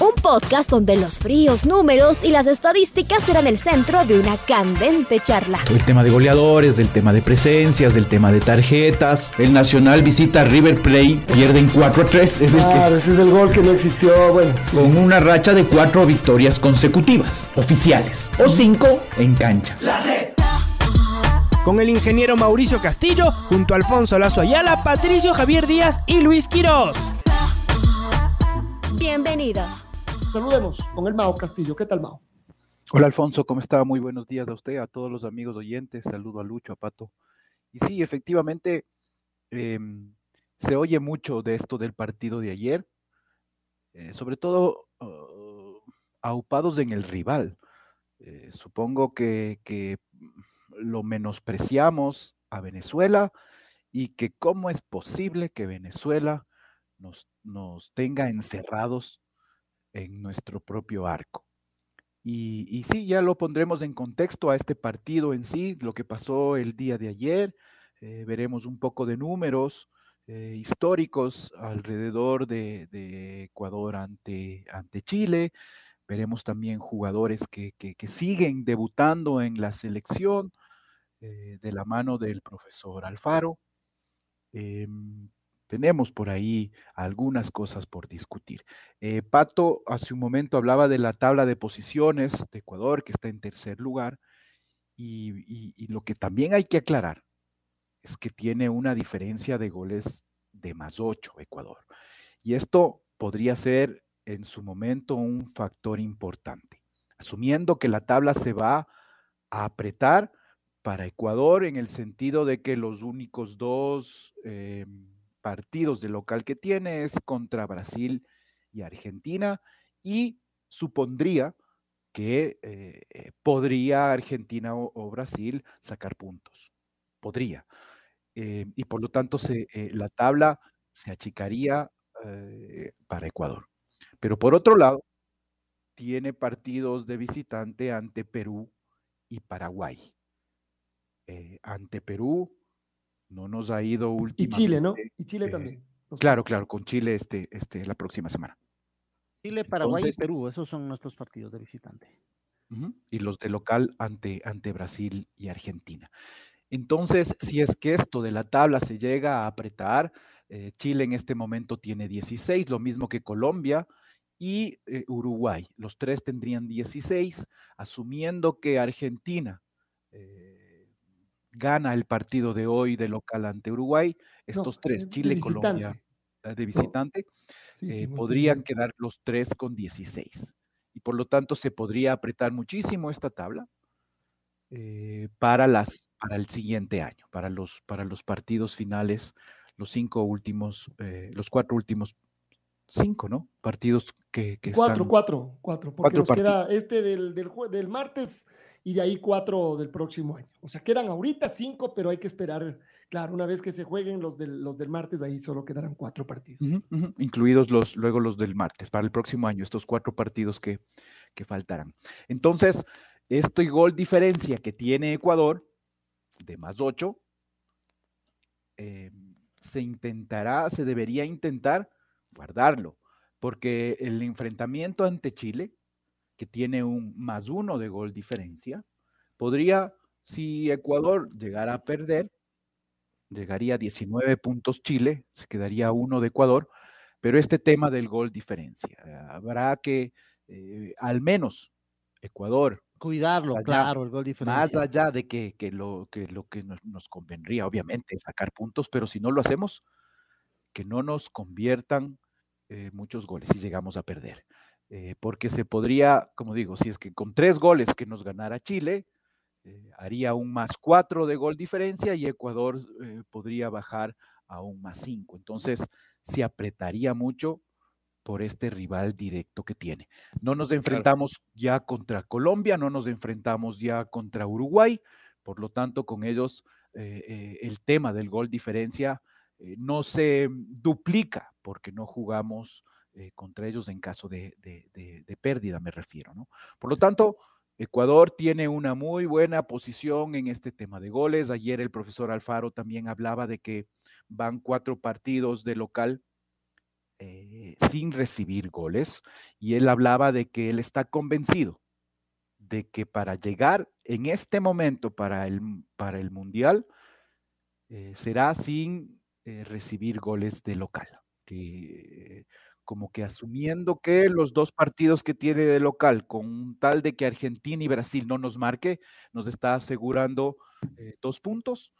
Un podcast donde los fríos números y las estadísticas serán el centro de una candente charla. El tema de goleadores, del tema de presencias, del tema de tarjetas. El Nacional visita a River Plate, pierden 4 a 3. Es claro, ese es el gol que no existió. Bueno, con una racha de cuatro victorias consecutivas, oficiales, o cinco en cancha. La red con el ingeniero Mauricio Castillo, junto a Alfonso Lazo Ayala, Patricio Javier Díaz y Luis Quirós. Bienvenidos. Saludemos con el Mao Castillo. ¿Qué tal, Mao? Hola, Alfonso. ¿Cómo está? Muy buenos días a usted, a todos los amigos oyentes. Saludo a Lucho, a Pato. Y sí, efectivamente, em, se oye mucho de esto del partido de ayer, eh, sobre todo uh, aupados en el rival. Eh, supongo que, que lo menospreciamos a Venezuela y que cómo es posible que Venezuela nos, nos tenga encerrados en nuestro propio arco. Y, y, sí, ya lo pondremos en contexto a este partido en sí, lo que pasó el día de ayer. Eh, veremos un poco de números eh, históricos alrededor de, Ecuador ante, ante Chile. Veremos también jugadores que, que, siguen debutando en la selección eh, de la mano del profesor Alfaro. Em, tenemos por ahí algunas cosas por discutir. Eh, Pato hace un momento hablaba de la tabla de posiciones de Ecuador, que está en tercer lugar, y, lo que también hay que aclarar es que tiene una diferencia de goles de más 8 Ecuador. Y esto podría ser en su momento un factor importante, asumiendo que la tabla se va a apretar para Ecuador en el sentido de que los únicos dos... Em, partidos de local que tiene es contra Brasil y Argentina y supondría que eh, eh, podría Argentina o, Brasil sacar puntos. Podría. Eh, y por lo tanto la tabla se achicaría para Ecuador. Pero por otro lado, tiene partidos de visitante ante Perú y Paraguay. ante Perú no nos ha ido últimamente. Y Chile, ¿no? Y Chile eh, también. Claro, claro, con Chile este, este, la próxima semana. Chile, Paraguay y Perú, esos son nuestros partidos de visitante. Y los de local ante, ante Brasil y Argentina. Entonces, si es que esto de la tabla se llega a apretar, eh, Chile en este momento tiene 16, lo mismo que Colombia y eh, Uruguay. Los tres tendrían 16, asumiendo que Argentina gana el partido de hoy de local ante Uruguay, estos tres, Chile, Colombia, eh, de visitante, eh, podrían quedar los tres con 16. Y por lo tanto se podría apretar muchísimo esta tabla eh, para, las, para el siguiente año, para los, para los partidos finales, los cinco últimos, los cuatro últimos, cinco, ¿no? Partidos que, que cuatro, Cuatro, cuatro, porque nos queda este del, del, del martes y de ahí cuatro del próximo año. O sea, quedan ahorita cinco, pero hay que esperar, claro, una vez que se jueguen los del, los del martes, ahí solo quedarán cuatro partidos. Incluidos los, luego los del martes, para el próximo año, estos cuatro partidos que, que faltarán. Entonces, esto y gol diferencia que tiene Ecuador, de más ocho, eh, se intentará, se debería intentar guardarlo, porque el enfrentamiento ante Chile que tiene un más uno de gol diferencia, podría, si Ecuador llegara a perder, llegaría a 19 puntos Chile, se quedaría uno de Ecuador, pero este tema del gol diferencia, habrá que eh, al menos Ecuador. Cuidarlo, claro, el gol diferencia. Más allá de que, lo, que lo que nos, convendría, obviamente, es sacar puntos, pero si no lo hacemos, que no nos conviertan eh, muchos goles si llegamos a perder. Eh, porque se podría, como digo, si es que con tres goles que nos ganara Chile, eh, haría un más cuatro de gol diferencia y Ecuador eh, podría bajar a un más cinco. Entonces, se apretaría mucho por este rival directo que tiene. No nos enfrentamos ya contra Colombia, no nos enfrentamos ya contra Uruguay, Por lo tanto, con ellos eh, eh, el tema del gol diferencia eh, no se duplica porque no jugamos contra ellos en caso de, de, pérdida, me refiero. ¿no? Por lo tanto, Ecuador tiene una muy buena posición en este tema de goles. Ayer el profesor Alfaro también hablaba de que van cuatro partidos de local sin recibir goles y él hablaba de que él está convencido de que para llegar en este momento para el, para el Mundial eh, será sin eh, recibir goles de local. Que, como que asumiendo que los dos partidos que tiene de local, con tal de que Argentina y Brasil no nos marque, nos está asegurando eh, dos puntos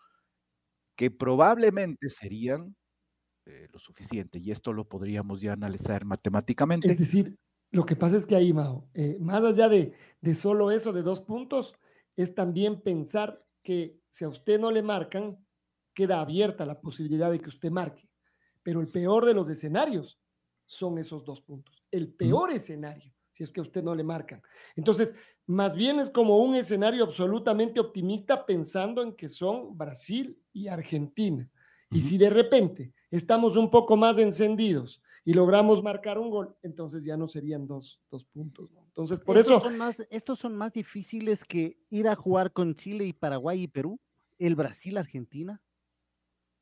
que probablemente serían lo suficiente. Y esto lo podríamos ya analizar matemáticamente. Es decir, lo que pasa es que ahí, Mao, eh, más allá de, de solo eso de dos puntos, es también pensar que si a usted no le marcan, queda abierta la posibilidad de que usted marque. Pero el peor de los escenarios son esos dos puntos. El peor escenario, si es que a usted no le marcan. Entonces, más bien es como un escenario absolutamente optimista pensando en que son Brasil y Argentina. Y si de repente estamos un poco más encendidos y logramos marcar un gol, entonces ya no serían dos, dos puntos. Entonces, por estos eso... Son más, estos son más difíciles que ir a jugar con Chile y Paraguay y Perú, el Brasil-Argentina.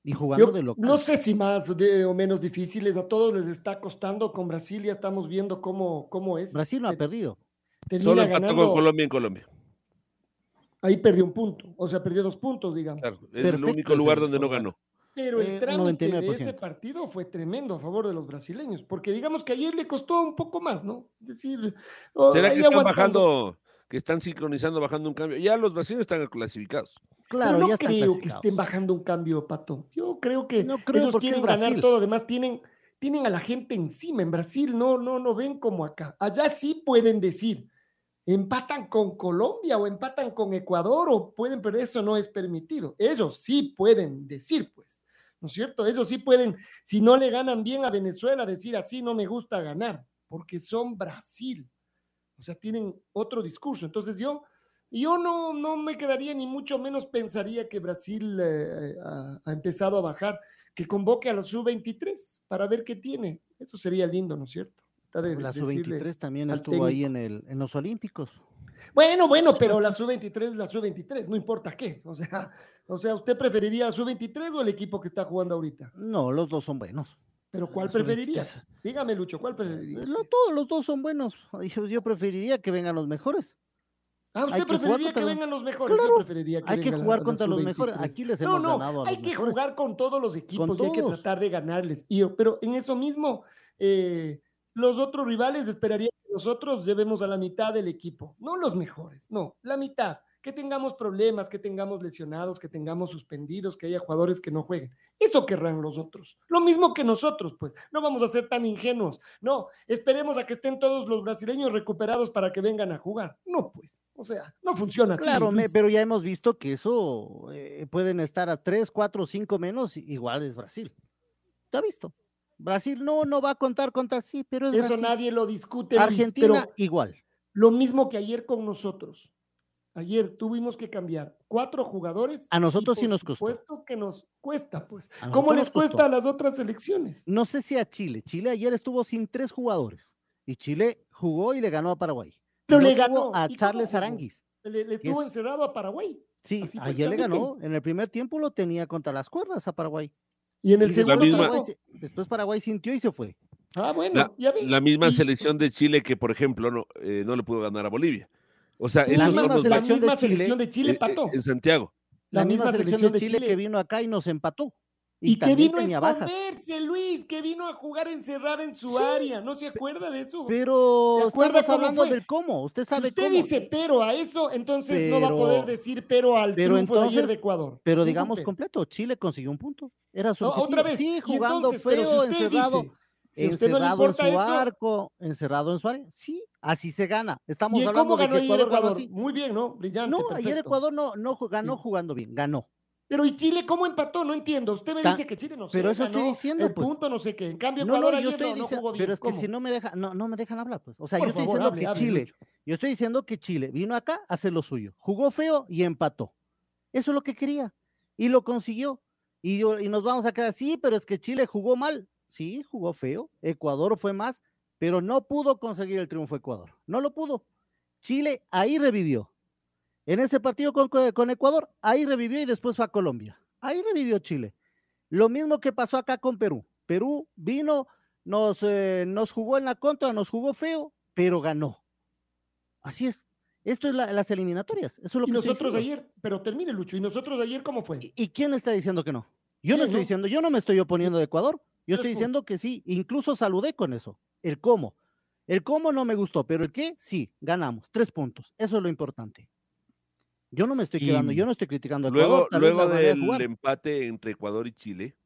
Y jugando de local. No sé si más o menos difíciles, a todos les está costando con Brasil, ya estamos viendo cómo, cómo es. Brasil no ha perdido. Solo empató con Colombia en Colombia. Ahí perdió un punto, o sea, perdió dos puntos, digamos. Claro, es el único lugar donde no ganó. Pero el eh, trámite de ese partido fue tremendo a favor de los brasileños, porque digamos que ayer le costó un poco más, ¿no? Es decir, ¿será que están bajando, que están sincronizando, bajando un cambio? Ya los brasileños están clasificados. Claro, no creo que estén bajando un cambio, Pato. Yo creo que no creo ellos quieren ganar todo, además tienen, tienen a la gente encima. En Brasil no, no, no ven como acá. Allá sí pueden decir, empatan con Colombia o empatan con Ecuador o pueden, pero eso no es permitido. Ellos sí pueden decir, pues. ¿no es cierto? Eso sí pueden, si no le ganan bien a Venezuela, decir así no me gusta ganar, porque son Brasil. O sea, tienen otro discurso. Entonces yo, yo no, no me quedaría ni mucho menos pensaría que Brasil eh, ha, empezado a bajar, que convoque a los sub-23 para ver qué tiene. Eso sería lindo, ¿no es cierto? la sub-23 también estuvo ahí en, el, en los Olímpicos. Bueno, bueno, pero la sub-23 es la sub-23, no importa qué. O sea, o sea, ¿usted preferiría la sub-23 o el equipo que está jugando ahorita? No, los dos son buenos. ¿Pero cuál preferiría? Dígame, Lucho, ¿cuál preferiría? todos los dos son buenos. Yo, preferiría que vengan los mejores. Ah, ¿usted preferiría que, vengan los mejores? Yo preferiría que hay que jugar contra los mejores. Aquí les hemos no, no, hay que jugar con todos los equipos y hay que tratar de ganarles. pero en eso mismo, eh, los otros rivales esperarían que nosotros llevemos a la mitad del equipo. No los mejores, no, la mitad que tengamos problemas, que tengamos lesionados, que tengamos suspendidos, que haya jugadores que no jueguen. Eso querrán los otros. Lo mismo que nosotros, pues. No vamos a ser tan ingenuos. No, esperemos a que estén todos los brasileños recuperados para que vengan a jugar. No, pues. O sea, no funciona así. Claro, pero ya hemos visto que eso eh, pueden estar a tres, cuatro, cinco menos, igual es Brasil. ¿Te ha visto? Brasil no, no va a contar contra sí, pero es Eso nadie lo discute. Argentina igual. Lo mismo que ayer con nosotros. Ayer tuvimos que cambiar cuatro jugadores. A nosotros sí nos costó. Supuesto que nos cuesta, pues. ¿Cómo les cuesta a las otras selecciones? No sé si a Chile. Chile ayer estuvo sin tres jugadores y Chile jugó y le ganó a Paraguay. Pero le ganó a Charles Aranguis. Le, le tuvo encerrado a Paraguay. Sí, ayer le ganó. En el primer tiempo lo tenía contra las cuerdas a Paraguay. Y en el segundo después Paraguay sintió y se fue. Ah, bueno, la, la misma selección de Chile que, por ejemplo, no, eh, no le pudo ganar a Bolivia. O sea, la misma, selección, de selección de Chile empató. En Santiago. La, misma, selección, de Chile, que vino acá y nos empató. Y, que vino a esconderse, Luis, que vino a jugar encerrada en su área. ¿No se acuerda de eso? Pero estamos hablando del cómo. Usted sabe usted dice pero a eso, entonces no va a poder decir pero al pero triunfo de ayer de Ecuador. Pero digamos completo, Chile consiguió un punto. Era su Otra vez. Sí, jugando feo, encerrado. Encerrado en su arco, encerrado en su área. Sí, Así se gana. Estamos hablando de que Ecuador, Muy bien, ¿no? Brillante. No, ayer Ecuador no, no ganó jugando bien, ganó. Pero ¿y Chile cómo empató? No entiendo. Usted me dice que Chile no Pero eso estoy diciendo. El pues. punto no sé qué. En cambio, Ecuador no, yo ayer estoy no, jugó bien. Pero es que si no me deja, no, no me dejan hablar, pues. O sea, yo estoy diciendo que Chile, yo estoy diciendo que Chile vino acá a hacer lo suyo. Jugó feo y empató. Eso es lo que quería. Y lo consiguió. Y, y nos vamos a quedar, sí, pero es que Chile jugó mal. Sí, jugó feo. Ecuador fue más, pero no pudo conseguir el triunfo Ecuador. No lo pudo. Chile ahí revivió. En ese partido con, con Ecuador, ahí revivió y después fue a Colombia. Ahí revivió Chile. Lo mismo que pasó acá con Perú. Perú vino, nos, eh, nos jugó en la contra, nos jugó feo, pero ganó. Así es. Esto es las eliminatorias. Eso es lo y nosotros ayer, pero termine Lucho, ¿y nosotros ayer cómo fue? ¿Y, quién está diciendo que no? Yo no estoy diciendo, yo no me estoy oponiendo de Ecuador. Yo estoy diciendo que sí, incluso saludé con eso. El cómo. El cómo no me gustó, pero el qué, sí, ganamos. Tres puntos. Eso es lo importante. Yo no me estoy quedando, yo no estoy criticando a Ecuador. Luego, luego del empate entre Ecuador y Chile,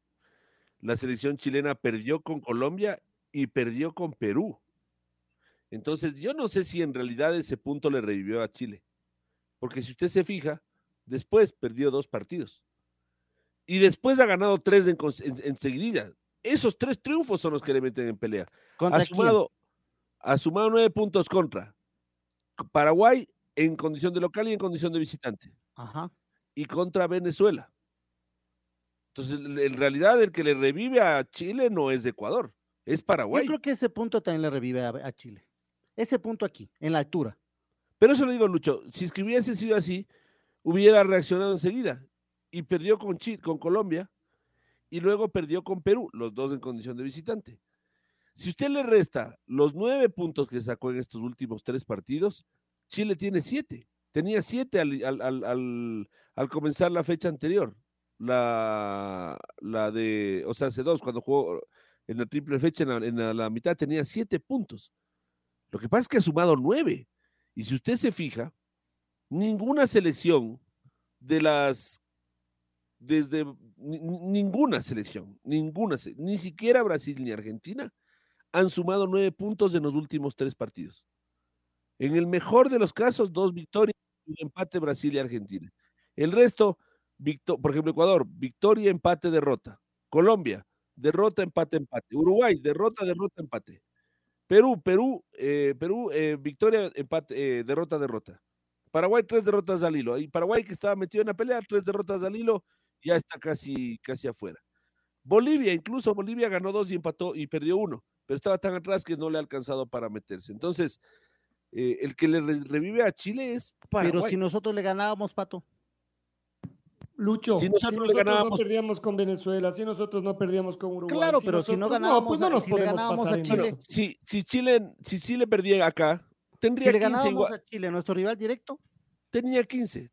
la selección chilena perdió con Colombia y perdió con Perú. Entonces, yo no sé si en realidad ese punto le revivió a Chile. Porque si usted se fija, después perdió dos partidos. Y después ha ganado tres en, Esos tres triunfos son los que le meten en pelea. Ha sumado, ha sumado nueve puntos contra Paraguay en condición de local y en condición de visitante. Ajá. Y contra Venezuela. Entonces, en realidad, el que le revive a Chile no es Ecuador, es Paraguay. Yo creo que ese punto también le revive a Chile. Ese punto aquí, en la altura. Pero eso lo digo, Lucho, si escribiese sido así, hubiera reaccionado enseguida. Y perdió con, con Colombia y luego perdió con Perú, los dos en condición de visitante. Si usted le resta los nueve puntos que sacó en estos últimos tres partidos, Chile tiene siete. Tenía siete al, comenzar la fecha anterior. La, la, de, o sea, hace dos, cuando jugó en la triple fecha, en la mitad, tenía siete puntos. Lo que pasa es que ha sumado nueve. Y si usted se fija, ninguna selección de las desde ninguna selección, ninguna, ni siquiera Brasil ni Argentina han sumado nueve puntos en los últimos tres partidos. En el mejor de los casos, dos victorias y un empate Brasil y Argentina. El resto, por ejemplo, Ecuador, victoria, empate, derrota. Colombia, derrota, empate, empate. Uruguay, derrota, derrota, empate. Perú, Perú, eh, Perú, eh, victoria, empate, eh, derrota, derrota. Paraguay, tres derrotas al hilo. Paraguay, que estaba metido en la pelea, tres derrotas al hilo, ya está casi, casi afuera. Bolivia, incluso Bolivia ganó dos y empató y perdió uno, pero estaba tan atrás que no le ha alcanzado para meterse. Entonces, el que le revive a Chile es Paraguay. Pero si nosotros le ganábamos, Pato. Lucho, si nosotros, no perdíamos con Venezuela, si nosotros no perdíamos con Uruguay. Claro, pero si no ganábamos, pues no nos si ganábamos a Chile. si, si, Chile, si Chile perdía acá, tendría si le ganábamos a Chile, nuestro rival directo, tenía 15.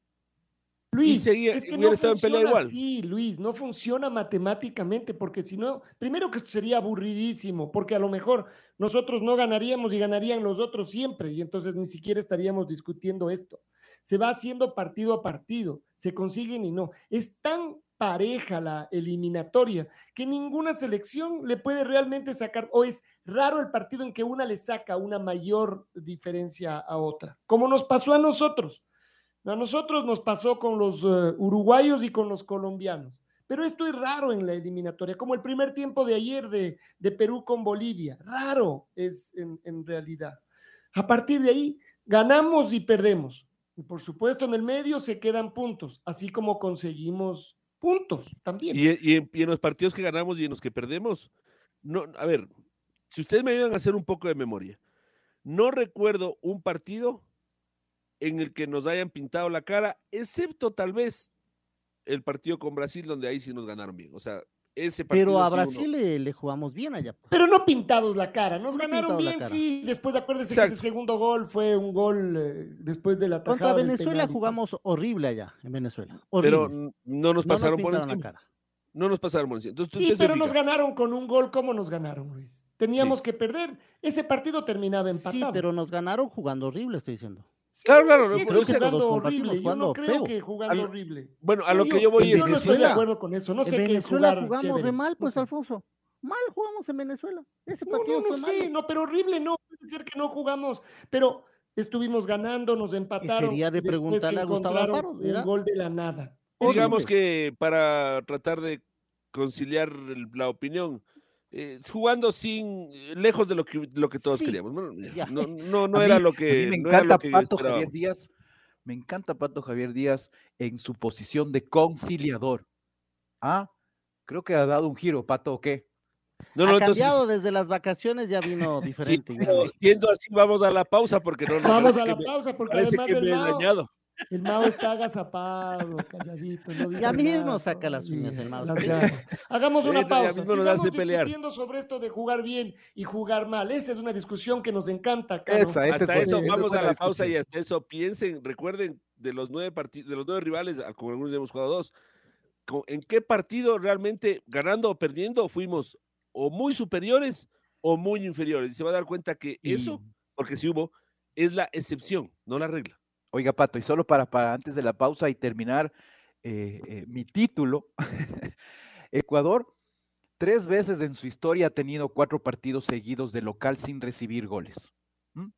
Luis, es que no funciona igual. así, Luis, no funciona matemáticamente, porque si no, primero que sería aburridísimo, porque a lo mejor nosotros no ganaríamos y ganarían los otros siempre, y entonces ni siquiera estaríamos discutiendo esto. Se va haciendo partido a partido se consiguen y no. Es tan pareja la eliminatoria que ninguna selección le puede realmente sacar, o es raro el partido en que una le saca una mayor diferencia a otra, como nos pasó a nosotros. A nosotros nos pasó con los eh, uruguayos y con los colombianos. Pero esto es raro en la eliminatoria, como el primer tiempo de ayer de, de Perú con Bolivia. Raro es en, realidad. A partir de ahí, ganamos y perdemos. Y por supuesto, en el medio se quedan puntos, así como conseguimos puntos también. Y, en, los partidos que ganamos y en los que perdemos, no, a ver, si ustedes me ayudan a hacer un poco de memoria, no recuerdo un partido en el que nos hayan pintado la cara, excepto tal vez el partido con Brasil, donde ahí sí nos ganaron bien. O sea, pero a Brasil le, jugamos bien allá. Pero no pintados la cara, nos ganaron bien, sí. Después acuérdense que ese segundo gol fue un gol eh, después de la Contra Venezuela jugamos horrible allá, en Venezuela. Pero no nos pasaron por encima. Cara. No nos pasaron por encima. sí, pero nos ganaron con un gol. ¿Cómo nos ganaron, Luis? Teníamos que perder. Ese partido terminaba empatado. Sí, pero nos ganaron jugando horrible, estoy diciendo claro, claro. Sí, no, jugando horrible. Yo no creo que jugando horrible. Bueno, a lo que yo voy es que no estoy de acuerdo con eso. No sé qué es jugar jugamos re mal, pues, Alfonso. Mal jugamos en Venezuela. Ese partido no, no, fue sí, no, pero horrible no. Puede ser que no jugamos, pero estuvimos ganando, nos empataron. Sería de preguntarle a Gustavo Alfaro. Un gol de la nada. Digamos que para tratar de conciliar la opinión, eh, jugando sin eh, lejos de lo que, lo que todos queríamos. No, no, no, era lo que. A mí me encanta Pato Javier Díaz Me encanta Pato Javier Díaz en su posición de conciliador. Ah, creo que ha dado un giro, Pato, ¿o qué? No, ha cambiado desde las vacaciones, ya vino diferente. siendo así, vamos a la pausa porque no. Vamos a la pausa porque además que me he dañado. El Mao está agazapado, calladito. No ya mismo saca las uñas el Mao. Hagamos una pausa. Sigamos discutiendo sobre esto de jugar bien y jugar mal. Esa es una discusión que nos encanta. Esa, hasta eso, vamos a la pausa y hasta eso piensen, recuerden de los nueve partidos, de los nueve rivales, como algunos hemos jugado dos, ¿en qué partido realmente ganando o perdiendo fuimos o muy superiores o muy inferiores? Y se va a dar cuenta que eso, porque si hubo, es la excepción, no la regla. Oiga, Pato, y solo para, para antes de la pausa y terminar eh, eh, mi título, Ecuador tres veces en su historia ha tenido cuatro partidos seguidos de local sin recibir goles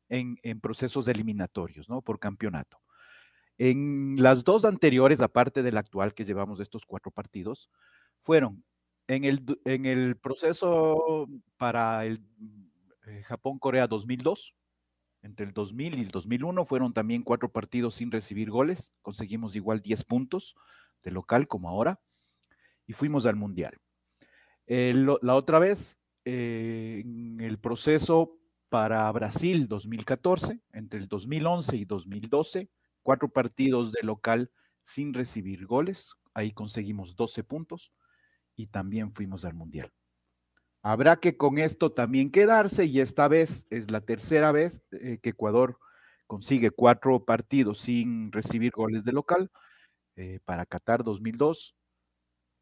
en, en, procesos eliminatorios, ¿no? Por campeonato. En las dos anteriores, aparte del actual que llevamos de estos cuatro partidos, fueron en el, en el proceso para el eh, Japón-Corea 2002, entre el 2000 y el 2001 fueron también cuatro partidos sin recibir goles. Conseguimos igual 10 puntos de local como ahora y fuimos al Mundial. Eh, la otra vez, eh, en el proceso para Brasil 2014, entre el 2011 y 2012, cuatro partidos de local sin recibir goles. Ahí conseguimos 12 puntos y también fuimos al Mundial. Habrá que con esto también quedarse y esta vez es la tercera vez eh, que Ecuador consigue cuatro partidos sin recibir goles de local eh, para Qatar 2002.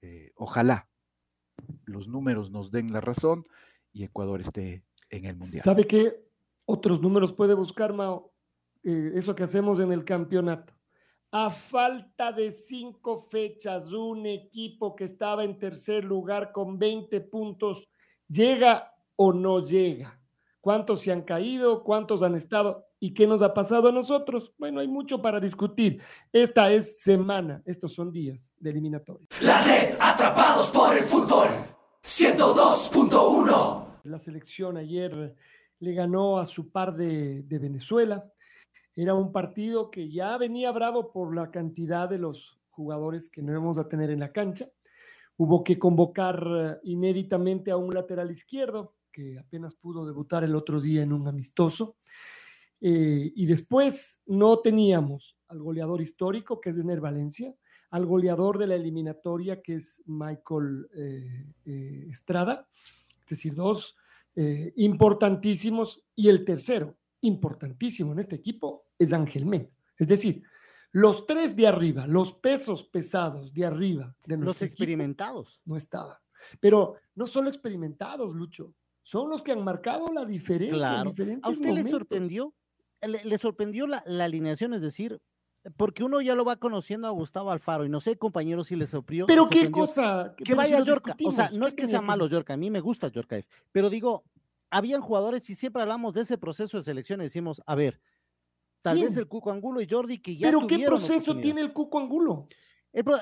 Eh, ojalá los números nos den la razón y Ecuador esté en el Mundial. ¿Sabe qué otros números puede buscar, Mao? eso que hacemos en el campeonato. A falta de cinco fechas, un equipo que estaba en tercer lugar con 20 puntos ¿Llega o no llega? ¿Cuántos se han caído? ¿Cuántos han estado? ¿Y qué nos ha pasado a nosotros? Bueno, hay mucho para discutir. Esta es semana, estos son días de eliminatoria. La red, atrapados por el fútbol, 102.1. La selección ayer le ganó a su par de, de Venezuela. Era un partido que ya venía bravo por la cantidad de los jugadores que no íbamos a tener en la cancha. Hubo que convocar eh, inéditamente a un lateral izquierdo que apenas pudo debutar el otro día en un amistoso. Eh, y después no teníamos al goleador histórico, que es Dener Valencia, al goleador de la eliminatoria, que es Michael eh, Estrada, es decir, dos importantísimos, y el tercero, importantísimo en este equipo, es Ángel Men. Es decir, los tres de arriba, los pesos pesados de arriba de los experimentados no estaban. Pero no solo experimentados, Lucho, son los que han marcado la diferencia. ¿A usted le sorprendió? Le, sorprendió la, alineación, es decir, porque uno ya lo va conociendo a Gustavo Alfaro y no sé, compañeros, si le sorprendió. Pero qué cosa. Que vaya Yorka. O sea, no es que sea malo Yorka, a mí me gusta Yorka, pero digo, habían jugadores y siempre hablamos de ese proceso de selección y decimos, a ver, Tal vez el Cuco Angulo y Jordi que ya ¿Pero qué proceso tiene el Cuco Angulo?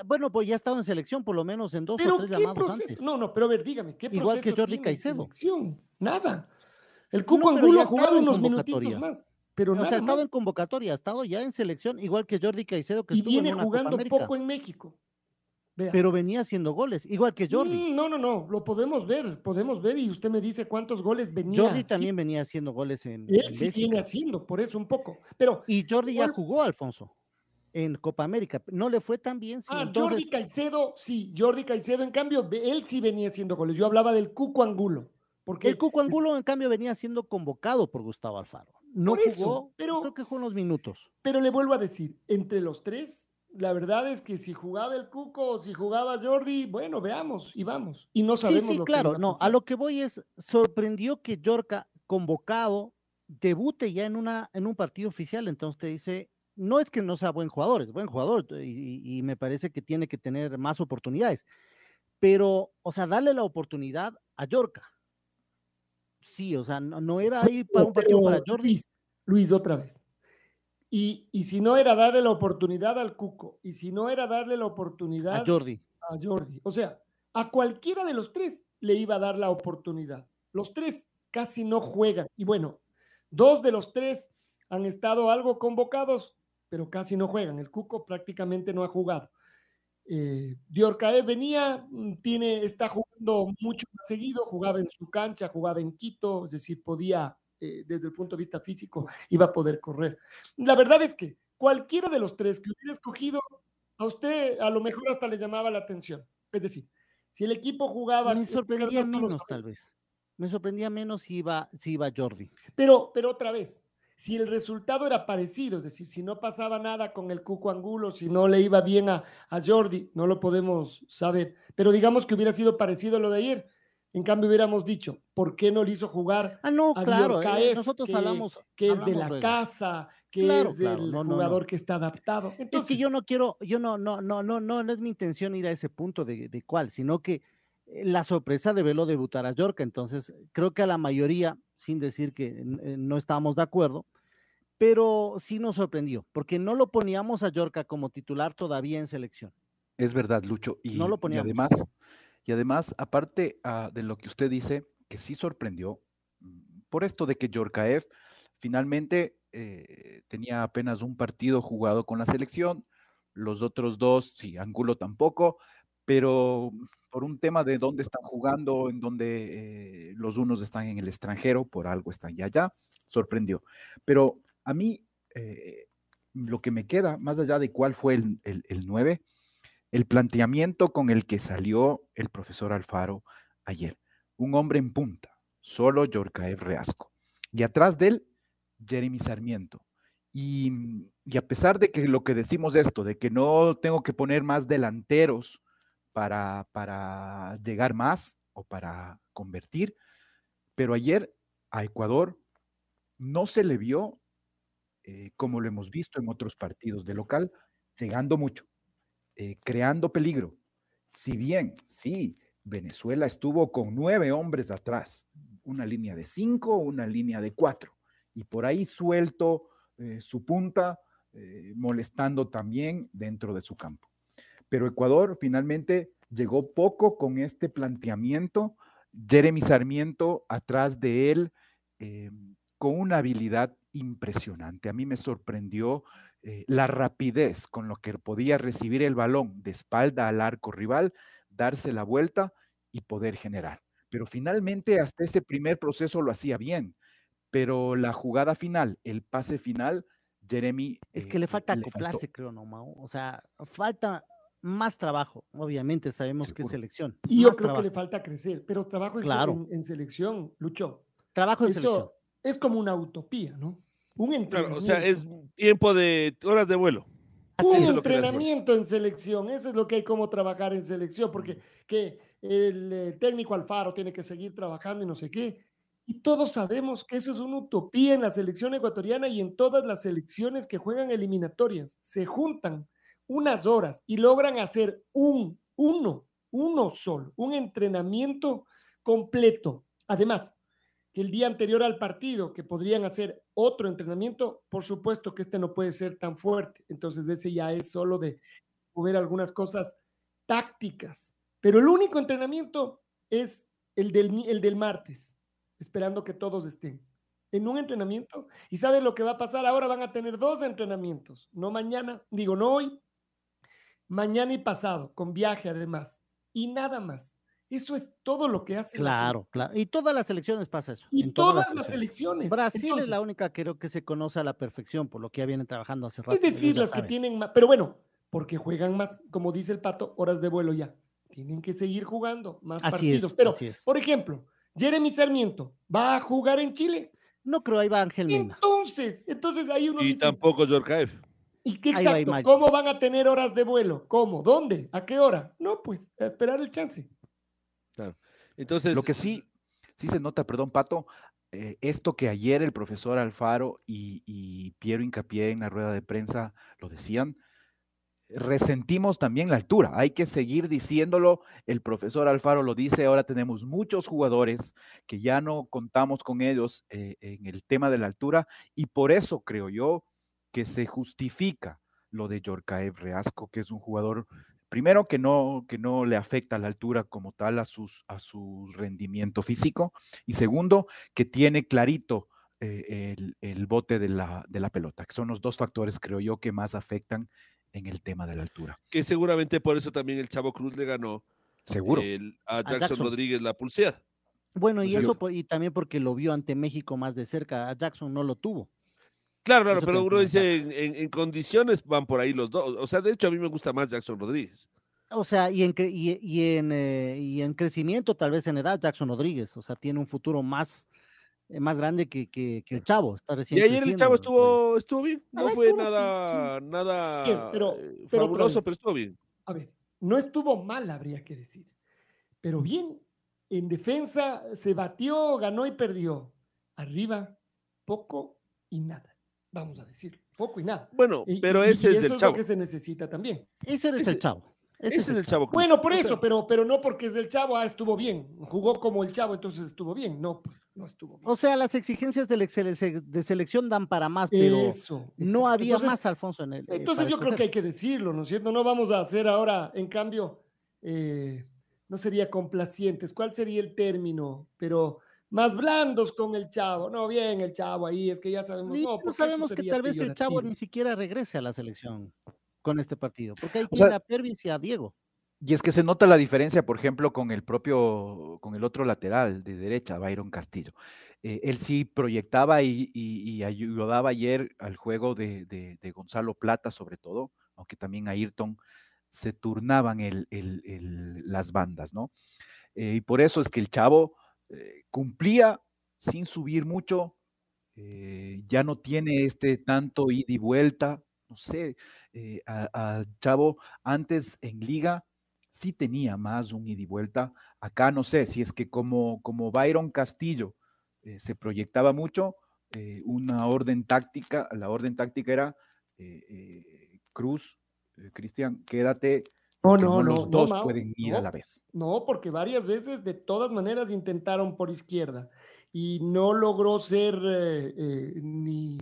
bueno, pues ya ha estado en selección por lo menos en dos o tres llamados antes. No, no, pero a ver, dígame, ¿qué Igual que Jordi Caicedo. Nada. El Cuco Angulo ha jugado unos minutitos más. Pero o sea, ha estado en convocatoria, ha estado ya en selección, igual que Jordi Caicedo, que y viene jugando poco en México. Pero venía haciendo goles, igual que Jordi. Mm, no, no, no, lo podemos ver, podemos ver y usted me dice cuántos goles venía. Jordi también venía haciendo goles en. Él sí viene haciendo, por eso un poco. Pero y Jordi ya jugó, Alfonso, en Copa América. No le fue tan bien. ah, Jordi Caicedo, sí, Jordi Caicedo, en cambio, él sí venía haciendo goles. Yo hablaba del Cuco Angulo. Porque el Cuco Angulo, en cambio, venía siendo convocado por Gustavo Alfaro. No jugó, pero creo que jugó unos minutos. Pero le vuelvo a decir, entre los tres, la verdad es que si jugaba el Cuco o si jugaba Jordi, bueno, veamos y vamos. Y no sabemos. Sí, sí, claro, no, a lo que voy es, sorprendió que Yorca, convocado, debute ya en, una, en un partido oficial, entonces te dice, no es que no sea buen jugador, es buen jugador y, me parece que tiene que tener más oportunidades, pero, o sea, darle la oportunidad a Yorca. Sí, o sea, no, era ahí para un partido para Jordi. Luis, otra vez. Y, si no era darle la oportunidad al Cuco, y si no era darle la oportunidad a Jordi. A Jordi. O sea, a cualquiera de los tres le iba a dar la oportunidad. Los tres casi no juegan. Y bueno, dos de los tres han estado algo convocados, pero casi no juegan. El Cuco prácticamente no ha jugado. Eh, Diorcae venía, mm, tiene, está jugando mucho más seguido, jugaba en su cancha, jugaba en Quito, es decir, podía, eh, desde el punto de vista físico, iba a poder correr. La verdad es que cualquiera de los tres que hubiera escogido, a usted a lo mejor hasta le llamaba la atención. Es decir, si el equipo jugaba... Me sorprendía menos, tal vez. Me sorprendía menos si iba, si iba Jordi. Pero, pero otra vez, si el resultado era parecido, es decir, si no pasaba nada con el Cuco Angulo, si no le iba bien a, a Jordi, no lo podemos saber. Pero digamos que hubiera sido parecido a lo de ayer. En cambio, hubiéramos dicho, ¿por qué no le hizo jugar? Ah, no, claro, eh, nosotros que, hablamos. Que es de la casa, que es del jugador que está adaptado. Entonces, es que yo no quiero, yo no, no, no, no, no, no es mi intención ir a ese punto de, de cuál, sino que eh, la sorpresa de verlo debutar a Yorca. Entonces, creo que a la mayoría, sin decir que eh, no estábamos de acuerdo, pero sí nos sorprendió, porque no lo poníamos a Yorca como titular todavía en selección. Es verdad, Lucho. Y, no lo y además, y además, aparte uh, de lo que usted dice, que sí sorprendió, mm, por esto de que Yorkaev finalmente eh, tenía apenas un partido jugado con la selección, los otros dos, sí, Angulo tampoco, pero por un tema de dónde están jugando, en donde eh, los unos están en el extranjero, por algo están ya allá, sorprendió. Pero a mí, eh, lo que me queda, más allá de cuál fue el, el, el 9, el planteamiento con el que salió el profesor Alfaro ayer. Un hombre en punta, solo Yorcaev Reasco. Y atrás de él, Jeremy Sarmiento. Y, y, a pesar de que lo que decimos esto, de que no tengo que poner más delanteros para, para llegar más o para convertir, pero ayer a Ecuador no se le vio, eh, como lo hemos visto en otros partidos de local, llegando mucho. Eh, creando peligro. Si bien, sí, Venezuela estuvo con nueve hombres atrás, una línea de cinco, una línea de cuatro, y por ahí suelto eh, su punta, eh, molestando también dentro de su campo. Pero Ecuador finalmente llegó poco con este planteamiento. Jeremy Sarmiento atrás de él con una habilidad impresionante. A mí me sorprendió eh, la rapidez con lo que podía recibir el balón de espalda al arco rival, darse la vuelta y poder generar. Pero finalmente hasta ese primer proceso lo hacía bien, pero la jugada final, el pase final, Jeremy... Es que le eh, falta acoplarse, creo, ¿no, Mau? O sea, falta más trabajo, obviamente sabemos que es selección. Y yo creo que le falta crecer, pero trabajo en, en, selección, Lucho. Trabajo en selección. Es como una utopía, ¿no? Un entrenamiento. o sea, es tiempo de horas de vuelo. Un entrenamiento en selección, eso es lo que hay como trabajar en selección, porque que el eh, técnico Alfaro tiene que seguir trabajando y no sé qué. Y todos sabemos que eso es una utopía en la selección ecuatoriana y en todas las selecciones que juegan eliminatorias. Se juntan unas horas y logran hacer un, uno, uno solo, un entrenamiento completo. Además, que el día anterior al partido, que podrían hacer otro entrenamiento, por supuesto que este no puede ser tan fuerte. Entonces ese ya es solo de ver algunas cosas tácticas. Pero el único entrenamiento es el del, el del martes, esperando que todos estén en un entrenamiento. Y sabes lo que va a pasar? Ahora van a tener dos entrenamientos, no mañana, digo, no hoy, mañana y pasado, con viaje además. Y nada más. Eso es todo lo que hace. Claro, claro. Y todas las elecciones pasa eso. Y todas, las elecciones. Brasil es la única que creo que se conoce a la perfección, por lo que ya vienen trabajando hace rato. Es decir, las que tienen más, pero bueno, porque juegan más, como dice el pato, horas de vuelo ya. Tienen que seguir jugando más partidos. pero, por ejemplo, Jeremy Sarmiento, ¿va a jugar en Chile? No creo, ahí va Ángel Entonces, entonces ahí uno Y tampoco Jorkaev. ¿Y qué exacto? ¿Cómo van a tener horas de vuelo? ¿Cómo? ¿Dónde? ¿A qué hora? No, pues, a esperar el chance. Entonces. Lo que sí, sí se nota, perdón, Pato, eh, esto que ayer el profesor Alfaro y, y, Piero Incapié en la rueda de prensa lo decían, resentimos también la altura. Hay que seguir diciéndolo. El profesor Alfaro lo dice. Ahora tenemos muchos jugadores que ya no contamos con ellos eh, en el tema de la altura y por eso creo yo que se justifica lo de Yorkaev Reasco, que es un jugador primero que no, que no le afecta la altura como tal a, sus, a su rendimiento físico y segundo que tiene clarito eh, el, bote de la, de la pelota, que son los dos factores, creo yo, que más afectan en el tema de la altura. Que seguramente por eso también el Chavo Cruz le ganó Seguro. a, Jackson Rodríguez la pulseada. Bueno, y eso y también porque lo vio ante México más de cerca, a Jackson no lo tuvo. Claro, claro, pero uno dice en, condiciones van por ahí los dos. O sea, de hecho a mí me gusta más Jackson Rodríguez. O sea, y en, y, en, eh, y en crecimiento, tal vez en edad, Jackson Rodríguez, o sea, tiene un futuro más, eh, más grande que, que, el Chavo. Está recién y ayer el Chavo estuvo, estuvo bien, no fue nada, nada pero, eh, fabuloso, pero estuvo bien. A ver, no estuvo mal, habría que decir, pero bien, en defensa se batió, ganó y perdió. Arriba, poco y nada, vamos a decir, poco y nada. Bueno, pero ese es el es Chavo. lo que se necesita también. Ese es el Chavo. Ese, es el chavo. Bueno, por eso, pero, pero no porque es del chavo, ah, estuvo bien. Jugó como el chavo, entonces estuvo bien. No, pues no estuvo bien. O sea, las exigencias de, de selección dan para más, pero eso, no había más, Alfonso, en el. Eh, entonces yo creo que hay que decirlo, ¿no es cierto? No vamos a hacer ahora, en cambio, eh, no sería complacientes. ¿Cuál sería el término? Pero más blandos con el chavo. No, bien, el chavo ahí, es que ya sabemos. no, pues sabemos que tal vez el chavo ni siquiera regrese a la selección con este partido, porque ahí tiene a Pervis y a Diego. Y es que se nota la diferencia, por ejemplo, con el propio, con el otro lateral de derecha, Byron Castillo. Eh, él sí proyectaba y, ayudaba ayer al juego de, Gonzalo Plata, sobre todo, aunque también a Ayrton se turnaban las bandas, ¿no? Eh, y por eso es que el chavo eh, cumplía sin subir mucho, ya no tiene este tanto ida y vuelta, no sé, eh, Chavo antes en liga sí tenía más un ida y vuelta. Acá no sé si es que como, como Byron Castillo eh, se proyectaba mucho, eh, una orden táctica, la orden táctica era Cruz, Cristian, quédate. No, no, no, los dos pueden ir a la vez. No, porque varias veces de todas maneras intentaron por izquierda y no logró ser ni,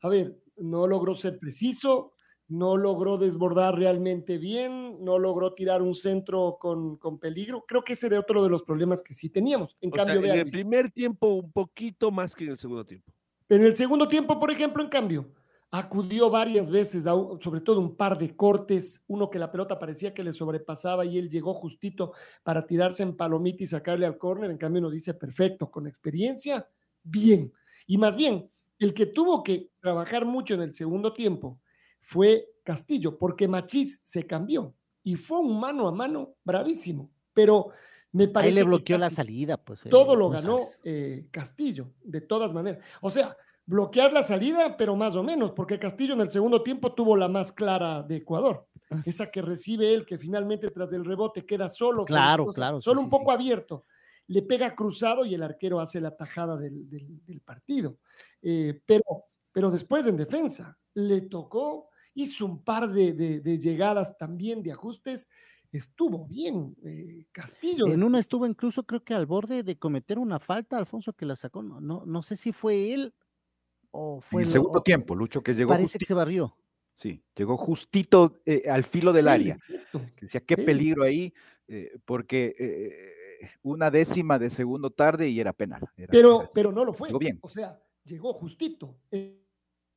a ver, no logró ser preciso, no logró desbordar realmente bien, no logró tirar un centro con, peligro. Creo que ese era otro de los problemas que sí teníamos. En cambio, en el primer tiempo un poquito más que en el segundo tiempo. En el segundo tiempo, por ejemplo, en cambio, acudió varias veces, sobre todo un par de cortes, uno que la pelota parecía que le sobrepasaba y él llegó justito para tirarse en palomita y sacarle al córner. En cambio, uno dice, perfecto, con experiencia, bien. Y más bien, el que tuvo que trabajar mucho en el segundo tiempo fue Castillo, porque Machís se cambió y fue un mano a mano bravísimo, pero me parece Ahí le bloqueó la salida, pues. todo lo ganó eh, Castillo, de todas maneras. O sea, bloquear la salida, pero más o menos, porque Castillo en el segundo tiempo tuvo la más clara de Ecuador, ah. esa que recibe él, que finalmente tras el rebote queda solo, claro, claro, solo un poco abierto, le pega cruzado y el arquero hace la tajada del partido. Eh, pero, pero después en defensa le tocó, hizo un par de, llegadas también de ajustes, estuvo bien eh, Castillo. En una estuvo incluso creo que al borde de cometer una falta, Alfonso que la sacó, no, no, sé si fue él o fue... En el segundo tiempo, Lucho, que llegó... Parece que se barrió. Sí, llegó justito eh, al filo del área. decía, qué peligro ahí, porque una décima de segundo tarde y era penal. pero, pero no lo fue. Bien. O sea, llegó justito. Eh,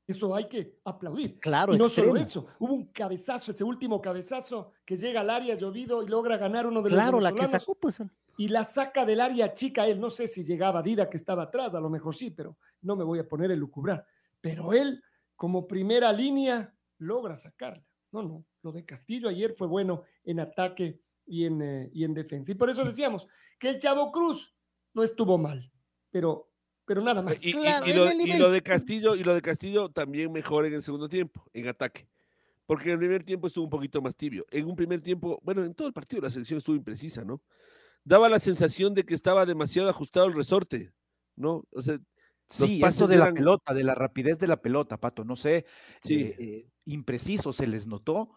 eso hay que aplaudir. Claro, y no solo eso, hubo un cabezazo, ese último cabezazo que llega al área llovido y logra ganar uno de los Claro, la que sacó, pues. Y la saca del área chica él. No sé si llegaba Dida que estaba atrás, a lo mejor sí, pero no me voy a poner el lucubrar. Pero él, como primera línea, logra sacarla. No, no. Lo de Castillo ayer fue bueno en ataque y en, eh, y en defensa. Y por eso decíamos que el Chavo Cruz no estuvo mal, pero pero nada más. Y, lo, de Castillo, y lo de Castillo también mejor en el segundo tiempo, en ataque. Porque en el primer tiempo estuvo un poquito más tibio. En un primer tiempo, bueno, en todo el partido la selección estuvo imprecisa, ¿no? Daba la sensación de que estaba demasiado ajustado el resorte, ¿no? O sea, sí, eso de la pelota, de la rapidez de la pelota, Pato, no sé, sí. Eh, eh, impreciso se les notó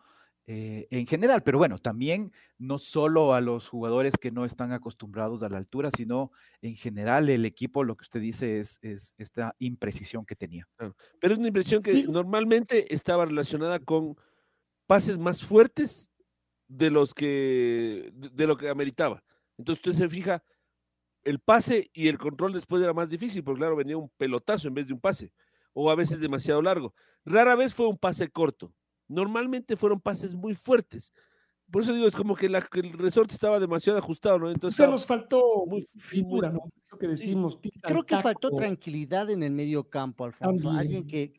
eh, en general, pero bueno, también no solo a los jugadores que no están acostumbrados a la altura, sino en general el equipo, lo que usted dice es, esta imprecisión que tenía. Pero es una impresión que normalmente estaba relacionada con pases más fuertes de los que, de, lo que ameritaba. Entonces usted se fija, el pase y el control después era más difícil, porque claro, venía un pelotazo en vez de un pase, o a veces demasiado largo. Rara vez fue un pase corto. Normalmente fueron pases muy fuertes. Por eso digo, es como que, el resorte estaba demasiado ajustado, ¿no? Entonces. O sea, nos faltó muy, figura, ¿no? Eso que decimos. Creo que faltó tranquilidad en el medio campo, Alfonso. Alguien que,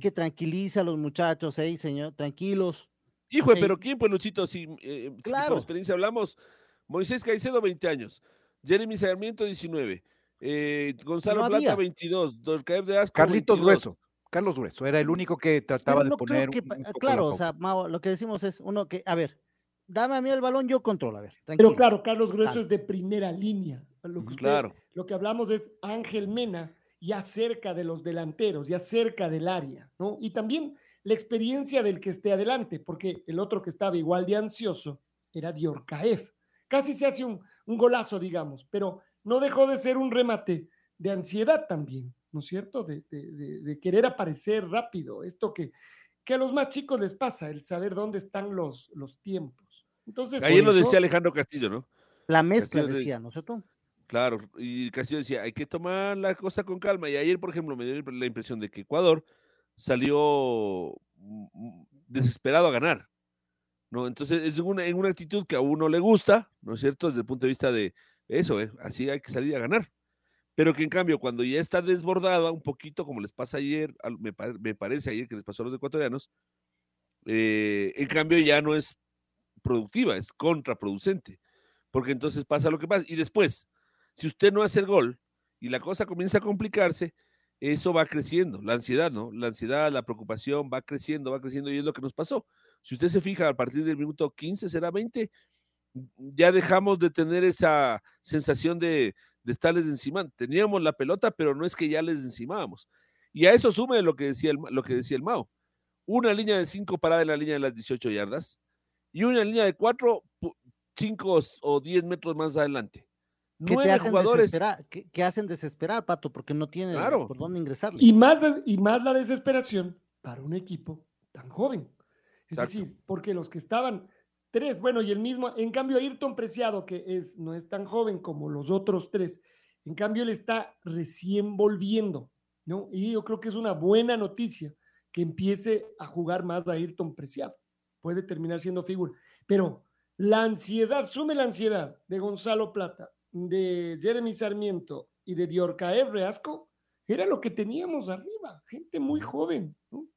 que tranquiliza a los muchachos, ¿eh, señor? Tranquilos. Hijo, pero ¿quién, pues, Luchito? Si, eh, claro. por experiencia hablamos, Moisés Caicedo, 20 años. Jeremy Sarmiento, 19. Eh, Gonzalo Plata, 22. de Asco, Carlitos Grueso. Carlos Grueso, era el único que trataba de poner. claro, o sea, lo que decimos es uno que, a ver, dame a mí el balón, yo controlo, a ver. Pero claro, Carlos Grueso es de primera línea. Lo que, claro. lo que hablamos es Ángel Mena, ya cerca de los delanteros, ya cerca del área, ¿no? Y también la experiencia del que esté adelante, porque el otro que estaba igual de ansioso era Diorcaef. Casi se hace un, un golazo, digamos, pero no dejó de ser un remate de ansiedad también, ¿no es cierto? De, querer aparecer rápido, esto que, que, a los más chicos les pasa, el saber dónde están los, los tiempos. Entonces, Ahí lo decía Alejandro Castillo, ¿no? La mezcla decía, ¿no es cierto? Claro, y Castillo decía, hay que tomar la cosa con calma. Y ayer, por ejemplo, me dio la impresión de que Ecuador salió mm, mm, desesperado a ganar. ¿No? Entonces es una, una actitud que a uno le gusta, ¿no es cierto? Desde el punto de vista de eso, ¿eh? así hay que salir a ganar. Pero que en cambio, cuando ya está desbordada un poquito, como les pasa ayer, me, me parece ayer que les pasó a los ecuatorianos, eh, en cambio ya no es productiva, es contraproducente. Porque entonces pasa lo que pasa. Y después, si usted no hace el gol y la cosa comienza a complicarse, eso va creciendo, la ansiedad, ¿no? La ansiedad, la preocupación va creciendo, va creciendo y es lo que nos pasó. Si usted se fija, a partir del minuto 15, será 20, ya dejamos de tener esa sensación de, estarles encima. Teníamos la pelota, pero no es que ya les encimábamos. Y a eso sume lo que decía el, lo que decía el Mao. Una línea de cinco parada en la línea de las 18 yardas y una línea de cuatro, cinco o diez metros más adelante. Nueve jugadores que, hacen desesperar, Pato, porque no tienen por dónde ingresar. Y más, y más la desesperación para un equipo tan joven. Es decir, porque los que estaban tres, bueno, y el mismo, en cambio, Ayrton Preciado, que es, no es tan joven como los otros tres, en cambio, él está recién volviendo, ¿no? Y yo creo que es una buena noticia que empiece a jugar más a Ayrton Preciado. Puede terminar siendo figura. Pero la ansiedad, sume la ansiedad de Gonzalo Plata, de Jeremy Sarmiento y de Diorcaev Reasco, era lo que teníamos arriba, gente muy joven, ¿no?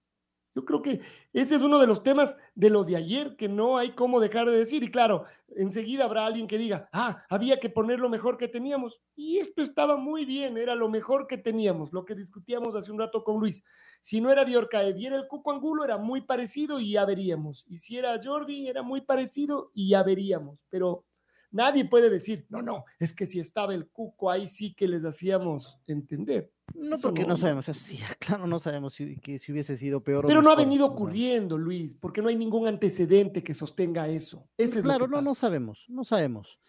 Yo creo que ese es uno de los temas de lo de ayer que no hay cómo dejar de decir. Y claro, enseguida habrá alguien que diga, ah, había que poner lo mejor que teníamos. Y esto estaba muy bien, era lo mejor que teníamos, lo que discutíamos hace un rato con Luis. Si no era Diorcaev y era el Cuco Angulo, era muy parecido y ya veríamos. Y si era Jordi, era muy parecido y ya veríamos. Pero nadie puede decir, no, no, es que si estaba el Cuco, ahí sí que les hacíamos entender. No, porque no, sabemos, sí, claro, no sabemos si, que, si hubiese sido peor. Pero no ha venido ocurriendo, Luis, porque no hay ningún antecedente que sostenga eso. claro, no, no sabemos, no sabemos.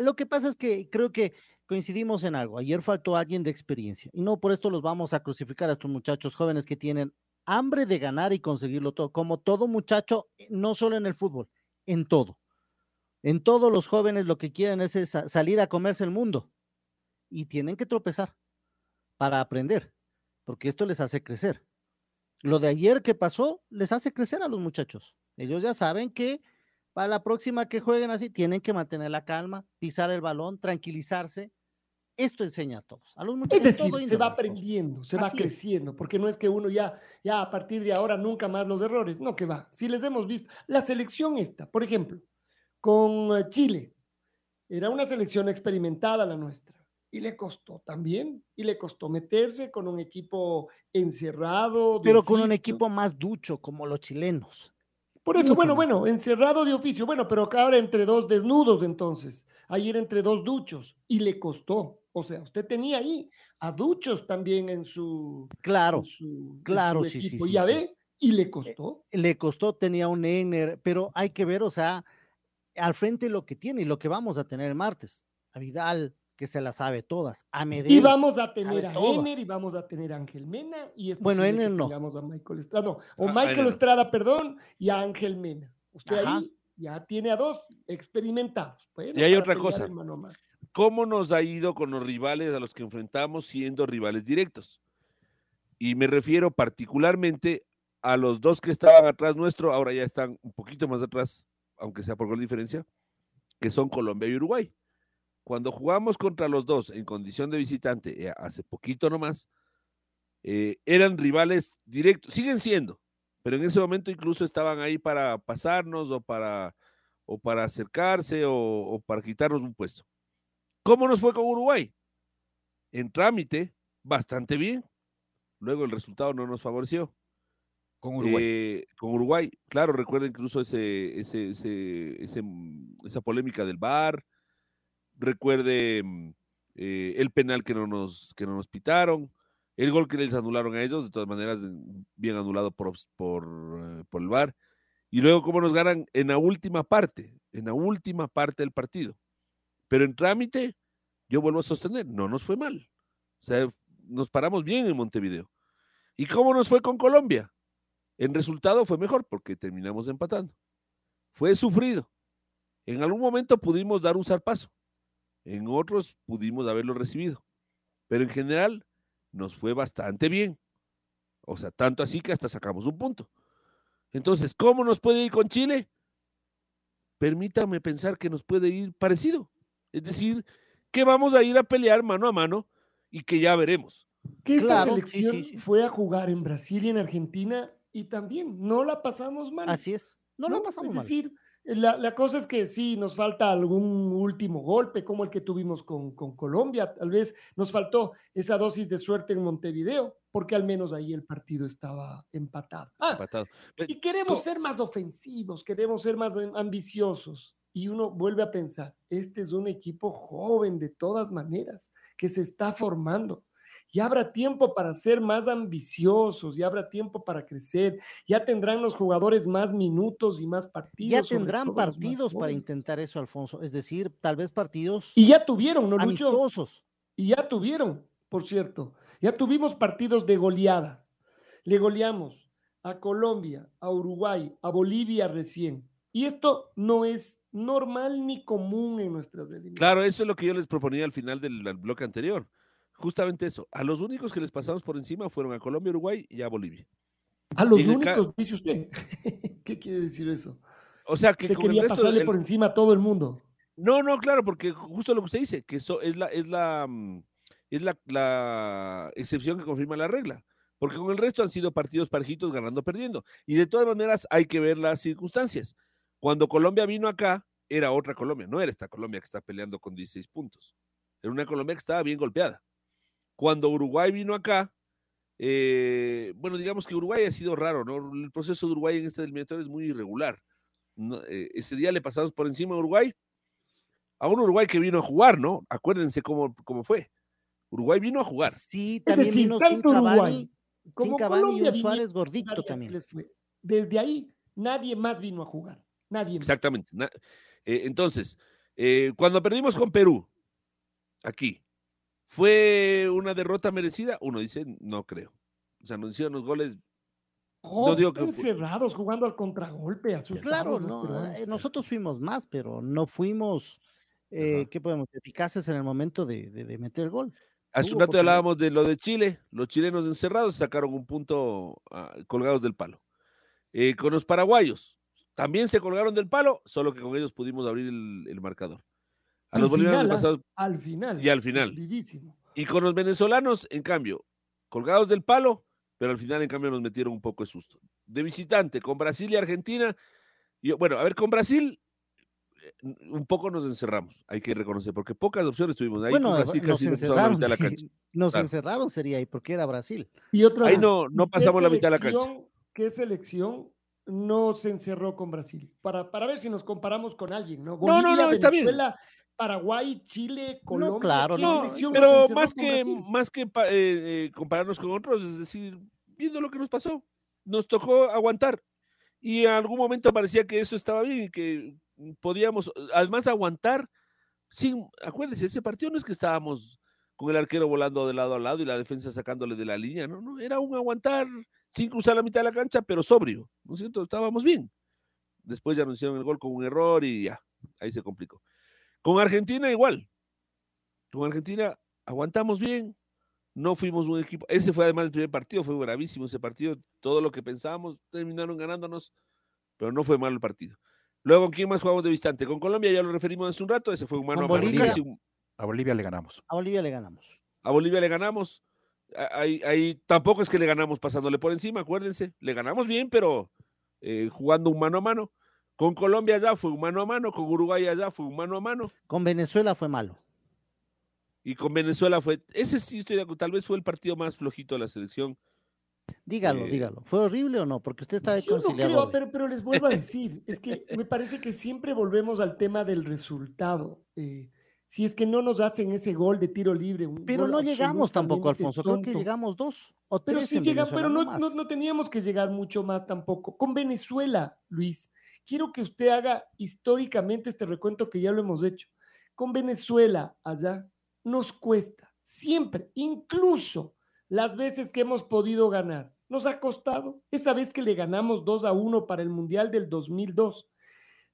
lo que pasa es que creo que coincidimos en algo. Ayer faltó alguien de experiencia y no por esto los vamos a crucificar a estos muchachos jóvenes que tienen hambre de ganar y conseguirlo todo, como todo muchacho, eh, no solo en el fútbol, en todo. En todos los jóvenes lo que quieren es salir a comerse el mundo y tienen que tropezar para aprender, porque esto les hace crecer. Lo de ayer que pasó les hace crecer a los muchachos. Ellos ya saben que para la próxima que jueguen así tienen que mantener la calma, pisar el balón, tranquilizarse. Esto enseña a todos. A los muchachos, es decir, se va aprendiendo, se va creciendo, porque no es que uno ya, ya a partir de ahora nunca más los errores, no que va. Si les hemos visto, la selección esta, por ejemplo, con eh, Chile, era una selección experimentada la nuestra y le costó también, y le costó meterse con un equipo encerrado. Pero con un equipo más ducho, como los chilenos. Por eso, bueno, bueno, encerrado de oficio, bueno, pero ahora entre dos desnudos entonces, ayer entre dos duchos, y le costó. O sea, usted tenía ahí a duchos también en su. Claro, claro, sí, sí, Ya ve, y le costó. Eh, le costó, tenía un Ener, pero hay que ver, o sea, al frente lo que tiene y lo que vamos a tener el martes. A Vidal, que se las sabe todas. A y vamos a tener a Ener y vamos a tener a Ángel Mena y bueno, Ener no. a Michael Estrada, no, o ah, Michael Estrada, perdón, y a Ángel Mena. Usted ahí ya tiene a dos experimentados. y hay otra cosa. cómo nos ha ido con los rivales a los que enfrentamos siendo rivales directos. Y me refiero particularmente a los dos que estaban atrás nuestro, ahora ya están un poquito más atrás, aunque sea por gol diferencia, que son Colombia y Uruguay. Cuando jugamos contra los dos en condición de visitante, eh, hace poquito nomás, eh, eran rivales directos, siguen siendo, pero en ese momento incluso estaban ahí para pasarnos o para, o para acercarse o, o para quitarnos un puesto. ¿Cómo nos fue con Uruguay? En trámite, bastante bien. Luego el resultado no nos favoreció. Con Uruguay. Eh, con Uruguay, claro, recuerda incluso ese, ese, ese, ese, esa polémica del VAR, recuerde mm, eh, el penal que no, nos, que no nos pitaron, el gol que les anularon a ellos, de todas maneras, bien anulado por, por, eh, por el VAR, y luego cómo nos ganan en la última parte, en la última parte del partido. Pero en trámite, yo vuelvo a sostener, no nos fue mal. O sea, nos paramos bien en Montevideo. ¿Y cómo nos fue con Colombia? En resultado fue mejor porque terminamos empatando. Fue sufrido. En algún momento pudimos dar un zarpazo. En otros pudimos haberlo recibido. Pero en general nos fue bastante bien. O sea, tanto así que hasta sacamos un punto. Entonces, ¿cómo nos puede ir con Chile? Permítame pensar que nos puede ir parecido. Es decir, que vamos a ir a pelear mano a mano y que ya veremos. Que esta selección sí, sí, sí. fue a jugar en Brasil y en Argentina y también no la pasamos mal. Así es, no, no la pasamos es mal. Es decir, la, la, cosa es que sí, nos falta algún último golpe, como el que tuvimos con, con, Colombia. Tal vez nos faltó esa dosis de suerte en Montevideo, porque al menos ahí el partido estaba empatado. Ah, empatado. Y queremos ser más ofensivos, queremos ser más ambiciosos. Y uno vuelve a pensar, este es un equipo joven de todas maneras, que se está formando y habrá tiempo para ser más ambiciosos, y habrá tiempo para crecer, ya tendrán los jugadores más minutos y más partidos. Ya tendrán partidos para intentar eso, Alfonso, es decir, tal vez partidos. Y ya tuvieron, ¿no, Lucho? Amistosos. Y ya tuvieron, por cierto, ya tuvimos partidos de goleadas. Le goleamos a Colombia, a Uruguay, a Bolivia recién. Y esto no es normal ni común en nuestras eliminatorias. Claro, eso es lo que yo les proponía al final del bloque anterior justamente eso. A los únicos que les pasamos por encima fueron a Colombia, Uruguay y a Bolivia. A los únicos, dice usted. ¿Qué quiere decir eso? O sea, que se quería pasarle del... por encima a todo el mundo. No, no, claro, porque justo lo que usted dice, que eso es la, es la, es la, la excepción que confirma la regla. Porque con el resto han sido partidos parejitos ganando, perdiendo. Y de todas maneras hay que ver las circunstancias. Cuando Colombia vino acá, era otra Colombia, no era esta Colombia que está peleando con 16 puntos. Era una Colombia que estaba bien golpeada. Cuando Uruguay vino acá, eh, bueno, digamos que Uruguay ha sido raro, ¿no? El proceso de Uruguay en este eliminatorio es muy irregular. No, eh, ese día le pasamos por encima a Uruguay, a un Uruguay que vino a jugar, ¿no? Acuérdense cómo, cómo fue. Uruguay vino a jugar. Sí, también decir, vino tanto sin Uruguay Cavani, como sin Cavani Colombia y un Suárez gordito también. que les fue. Desde ahí, nadie más vino a jugar. Nadie más. Exactamente. Na- eh, entonces, eh, cuando perdimos con Perú, aquí, ¿fue una derrota merecida? Uno dice, no creo. O sea, nos hicieron los goles. No, no digo que fue- encerrados jugando al contragolpe. asustados Claro, no, peruanos. eh, nosotros fuimos más, pero no fuimos, eh. ¿qué podemos? Eficaces en el momento de, de- de meter el gol. Hace un rato hablábamos de lo de Chile, los chilenos encerrados sacaron un punto ah, colgados del palo. Eh, con los paraguayos, también se colgaron del palo, solo que con ellos pudimos abrir el, el marcador. A Al los bolivianos final, les ¿ah? pasamos- Al final. Y al final. y con los venezolanos, en cambio, colgados del palo, pero al final, en cambio, nos metieron un poco de susto. De visitante, con Brasil y Argentina, yo, bueno, a ver, con Brasil, eh, un poco nos encerramos, hay que reconocer, porque pocas opciones tuvimos. Ahí bueno, con Brasil nos casi nos pasamos la encerraron, mitad de la cancha. nos Claro. encerraron sería ahí, porque era Brasil. Y otra Ahí vez, no, no ¿qué pasamos la mitad de la cancha. ¿Qué selección no se encerró con Brasil? Para, para ver si nos comparamos con alguien, ¿no? No, no, no, está bien. Paraguay, Chile, Colombia. claro, ¿qué no, se Pero más que, más que eh, eh, compararnos con otros, es decir, viendo lo que nos pasó, nos tocó aguantar. Y en algún momento parecía que eso estaba bien y que podíamos, además, aguantar sin, acuérdense, ese partido no es que estábamos con el arquero volando de lado a lado y la defensa sacándole de la línea, no, no, era un aguantar sin cruzar la mitad de la cancha, pero sobrio, ¿no es cierto? Estábamos bien. Después ya hicieron el gol con un error y ya, ahí se complicó. Con Argentina igual. Con Argentina aguantamos bien, no fuimos un equipo. Ese fue además el primer partido, fue bravísimo ese partido. Todo lo que pensábamos terminaron ganándonos, pero no fue malo el partido. Luego, ¿quién más jugamos de distante? Con Colombia ya lo referimos hace un rato, ese fue un mano a mano. A Bolivia le ganamos. A Bolivia le ganamos. A Bolivia le ganamos. Ahí, ahí tampoco es que le ganamos pasándole por encima, acuérdense. Le ganamos bien, pero eh, jugando un mano a mano. Con Colombia ya fue un mano a mano, con Uruguay allá fue un mano a mano. Con Venezuela fue malo. Y con Venezuela fue, ese sí estoy de acuerdo, tal vez fue el partido más flojito de la selección. Dígalo, eh, dígalo. ¿Fue horrible o no? Porque usted está de Yo no creo, pero, pero, les vuelvo a decir, es que me parece que siempre volvemos al tema del resultado. Eh, si es que no nos hacen ese gol de tiro libre. pero no llegamos tampoco, Alfonso. Creo que llegamos dos o tres. Pero sí llegamos, pero no, no, no, teníamos que llegar mucho más tampoco. Con Venezuela, Luis, quiero que usted haga históricamente este recuento que ya lo hemos hecho. Con Venezuela allá nos cuesta siempre, incluso las veces que hemos podido ganar. Nos ha costado. Esa vez que le ganamos 2 a 1 para el Mundial del 2002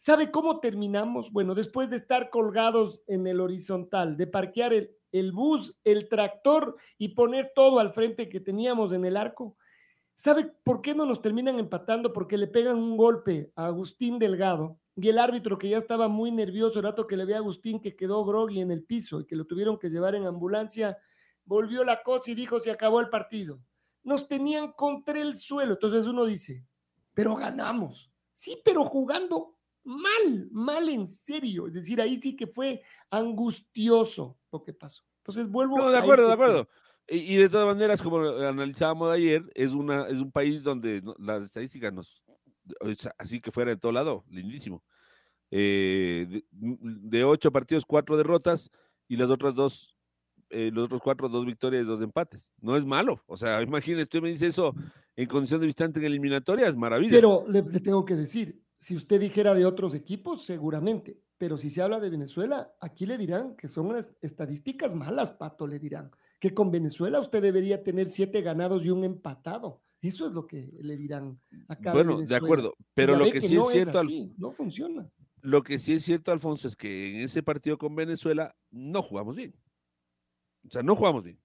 ¿Sabe cómo terminamos? Bueno, después de estar colgados en el horizontal, de parquear el, el bus, el tractor y poner todo al frente que teníamos en el arco. ¿Sabe por qué no nos terminan empatando? Porque le pegan un golpe a Agustín Delgado y el árbitro que ya estaba muy nervioso el rato que le ve a Agustín que quedó groggy en el piso y que lo tuvieron que llevar en ambulancia, volvió la cosa y dijo se acabó el partido. Nos tenían contra el suelo. Entonces uno dice, pero ganamos. Sí, pero jugando mal, mal en serio. Es decir, ahí sí que fue angustioso lo que pasó. Entonces vuelvo. No, de acuerdo, de acuerdo. Y, de todas maneras, como analizábamos ayer, es, una, es un país donde las estadísticas nos. Así que fuera de todo lado, lindísimo. Eh, de, ocho partidos, cuatro derrotas y las otras dos, eh, los otros cuatro, dos victorias y dos empates. No es malo. O sea, imagínese, usted me dice eso en condición de visitante en eliminatoria, es maravilla. Pero le tengo que decir, si usted dijera de otros equipos, seguramente. Pero si se habla de Venezuela, aquí le dirán que son unas estadísticas malas, Pato, le dirán. Que con Venezuela usted debería tener siete ganados y un empatado. Eso es lo que le dirán acá. Bueno, de acuerdo, pero lo que, sí es cierto. no funciona. Lo que sí es cierto, Alfonso, es que en ese partido con Venezuela no jugamos bien. O sea, no jugamos bien.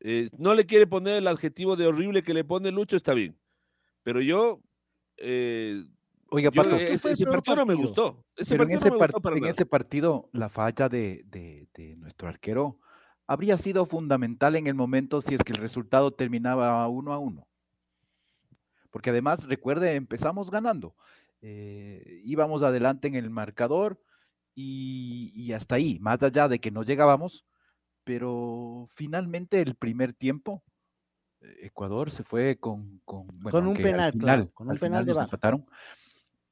Eh, no le quiere poner el adjetivo de horrible que le pone Lucho, está bien. Pero yo eh, Oiga, Pato, ese, partido no me gustó. Pero en, ese, partido, la falla de, nuestro arquero habría sido fundamental en el momento si es que el resultado terminaba uno a uno. Porque además, recuerde, empezamos ganando. Eh, íbamos adelante en el marcador y, hasta ahí, más allá de que no llegábamos, pero finalmente el primer tiempo, eh, Ecuador se fue con, con, un penal, final, con un penal de empataron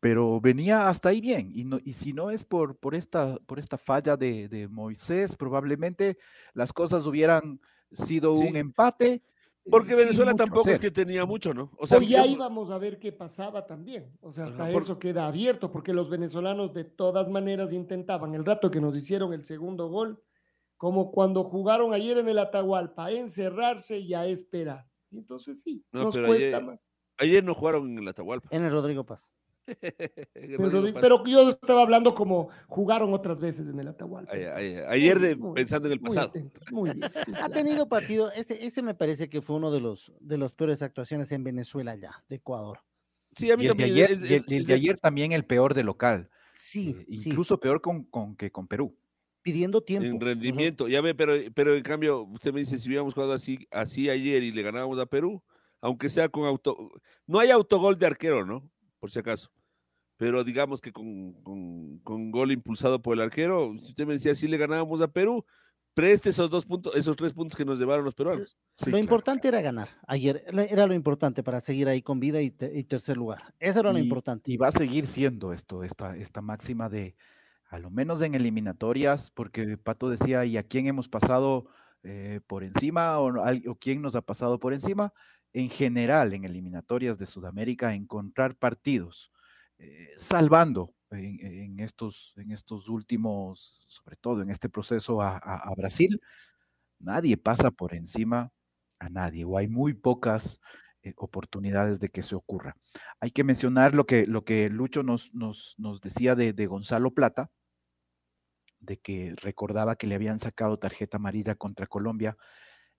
pero venía hasta ahí bien. Y, no, y si no es por, por, esta, por esta falla de, Moisés, probablemente las cosas hubieran sido un empate. Porque Venezuela tampoco es que tenía mucho, ¿no? O sea, ya íbamos a ver qué pasaba también. O sea, hasta eso queda abierto, porque los venezolanos de todas maneras intentaban, el rato que nos hicieron el segundo gol, como cuando jugaron ayer en el Atahualpa, a encerrarse y a esperar. entonces sí, nos cuesta más. Ayer no jugaron en el Atahualpa. En el Rodrigo Paz. pero, yo estaba hablando como jugaron otras veces en el Atahualpa. Ayer, pensando en el pasado. ha tenido partido, ese, ese me parece que fue uno de los, de las peores actuaciones en Venezuela ya, de Ecuador. Sí, a mí también. De ayer, de ayer también el peor de local. Sí. Eh, incluso peor con, con, que con Perú. Pidiendo tiempo. En rendimiento, ya ve, pero, pero en cambio, usted me dice, si hubiéramos jugado así, así ayer y le ganábamos a Perú, aunque sea con auto. No hay autogol de arquero, ¿no? Por si acaso pero digamos que con, con, gol impulsado por el arquero, si usted me decía, si le ganábamos a Perú, preste esos dos puntos, esos tres puntos que nos llevaron los peruanos. lo importante era ganar. Ayer era lo importante para seguir ahí con vida y, tercer lugar. Eso era lo importante. Y va a seguir siendo esto, esta, esta máxima de, a lo menos en eliminatorias, porque Pato decía, ¿y a quién hemos pasado eh, por encima o, o quién nos ha pasado por encima? En general, en eliminatorias de Sudamérica, encontrar partidos eh, salvando en, estos, en estos últimos, sobre todo en este proceso a, Brasil, nadie pasa por encima a nadie o hay muy pocas eh, oportunidades de que se ocurra. Hay que mencionar lo que, lo que Lucho nos, nos, nos decía de, Gonzalo Plata, de que recordaba que le habían sacado tarjeta amarilla contra Colombia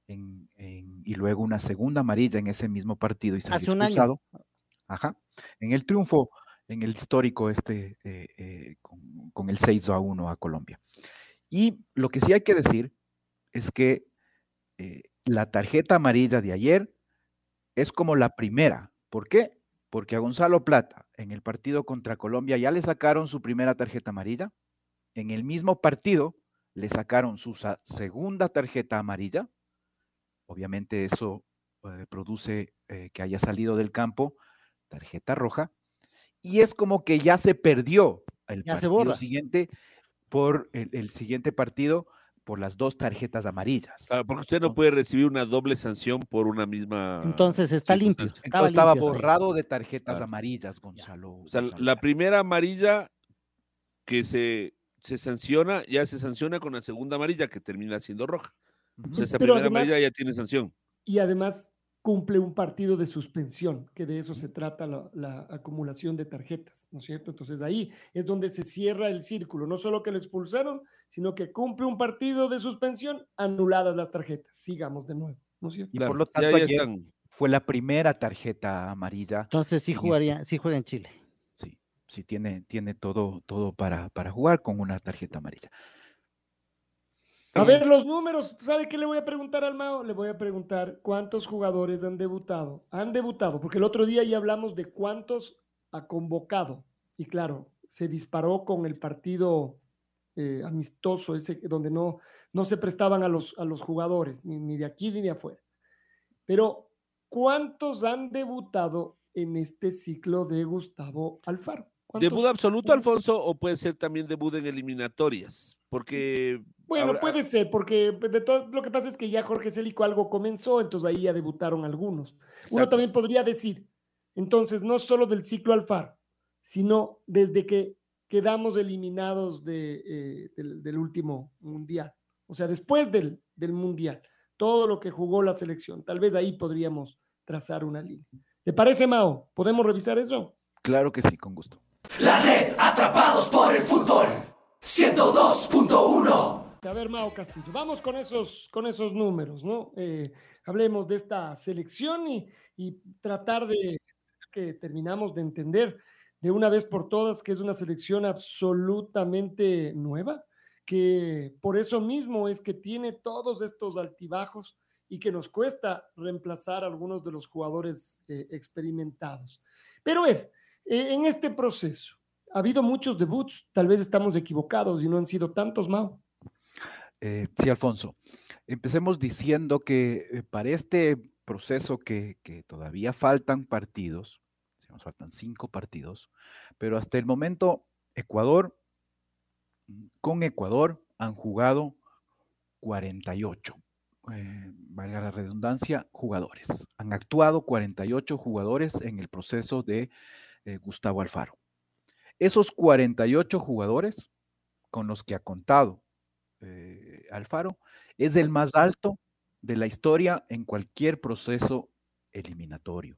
y luego una segunda amarilla en ese mismo partido y se un año. Ajá. En el triunfo, en el histórico este, eh, eh, con, el 6 a 1 a Colombia. Y lo que sí hay que decir es que eh, la tarjeta amarilla de ayer es como la primera. ¿Por qué? Porque a Gonzalo Plata en el partido contra Colombia ya le sacaron su primera tarjeta amarilla. En el mismo partido le sacaron su segunda tarjeta amarilla. Obviamente eso produce que haya salido del campo tarjeta roja, y es como que ya se perdió el partido siguiente por el, siguiente partido por las dos tarjetas amarillas. porque usted no puede recibir una doble sanción por una misma. Entonces está limpio. Estaba, borrado de tarjetas amarillas, Gonzalo. O sea, la primera amarilla que se, se sanciona, ya se sanciona con la segunda amarilla que termina siendo roja. O sea, esa primera amarilla ya tiene sanción. Y además, cumple un partido de suspensión, que de eso se trata la, acumulación de tarjetas, ¿no es cierto? Entonces ahí es donde se cierra el círculo, no solo que lo expulsaron, sino que cumple un partido de suspensión, anuladas las tarjetas. Sigamos de nuevo, ¿no es cierto? Y por lo tanto ayer fue la primera tarjeta amarilla. Entonces sí jugaría, sí juega en Chile. Sí, sí tiene, tiene todo, todo para, para jugar con una tarjeta amarilla. A ver, los números, ¿sabe qué le voy a preguntar al Mao? Le voy a preguntar cuántos jugadores han debutado. Han debutado, porque el otro día ya hablamos de cuántos ha convocado. Y claro, se disparó con el partido eh, amistoso, ese donde no, no se prestaban a los, a los jugadores, ni, ni de aquí ni de afuera. Pero, ¿cuántos han debutado en este ciclo de Gustavo Alfaro? ¿Debut absoluto, Alfonso, o puede ser también debut en eliminatorias? Porque. Bueno, puede ser, porque de todo lo que pasa es que ya Jorge Célico algo comenzó, entonces ahí ya debutaron algunos. Uno también podría decir, entonces, no solo del ciclo Alfaro, sino desde que quedamos eliminados de, eh, del, último mundial. O sea, después del, del mundial, todo lo que jugó la selección. Tal vez ahí podríamos trazar una línea. ¿Le parece, Mao? ¿Podemos revisar eso? Claro que sí, con gusto. La red Atrapados por el Fútbol 102.1. A ver, Mao Castillo, vamos con esos, con esos números, ¿no? Eh, hablemos de esta selección y, tratar de que terminamos de entender de una vez por todas que es una selección absolutamente nueva, que por eso mismo es que tiene todos estos altibajos y que nos cuesta reemplazar a algunos de los jugadores eh, experimentados. Pero ver, eh, en este proceso, ha habido muchos debuts, tal vez estamos equivocados y no han sido tantos, Mao. Eh, sí, Alfonso. Empecemos diciendo que eh, para este proceso que, todavía faltan partidos, nos faltan cinco partidos, pero hasta el momento Ecuador, con Ecuador han jugado 48, valga la redundancia, jugadores. Han actuado 48 jugadores en el proceso de eh, Gustavo Alfaro. Esos 48 jugadores con los que ha contado eh, Alfaro es el más alto de la historia en cualquier proceso eliminatorio.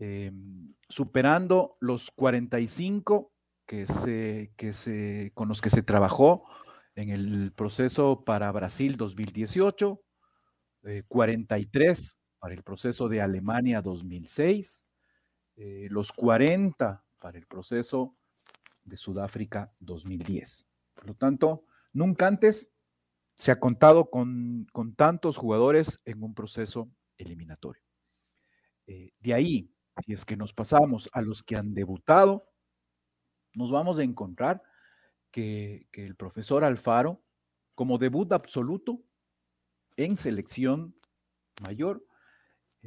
Em, superando los 45 que se, que se, con los que se trabajó en el proceso para Brasil 2018, 43 eh, para el proceso de Alemania 2006, eh, los 40 para el proceso de Sudáfrica 2010. Por lo tanto, nunca antes se ha contado con, tantos jugadores en un proceso eliminatorio. Eh, de ahí, si es que nos pasamos a los que han debutado, nos vamos a encontrar que, el profesor Alfaro, como debut absoluto en selección mayor,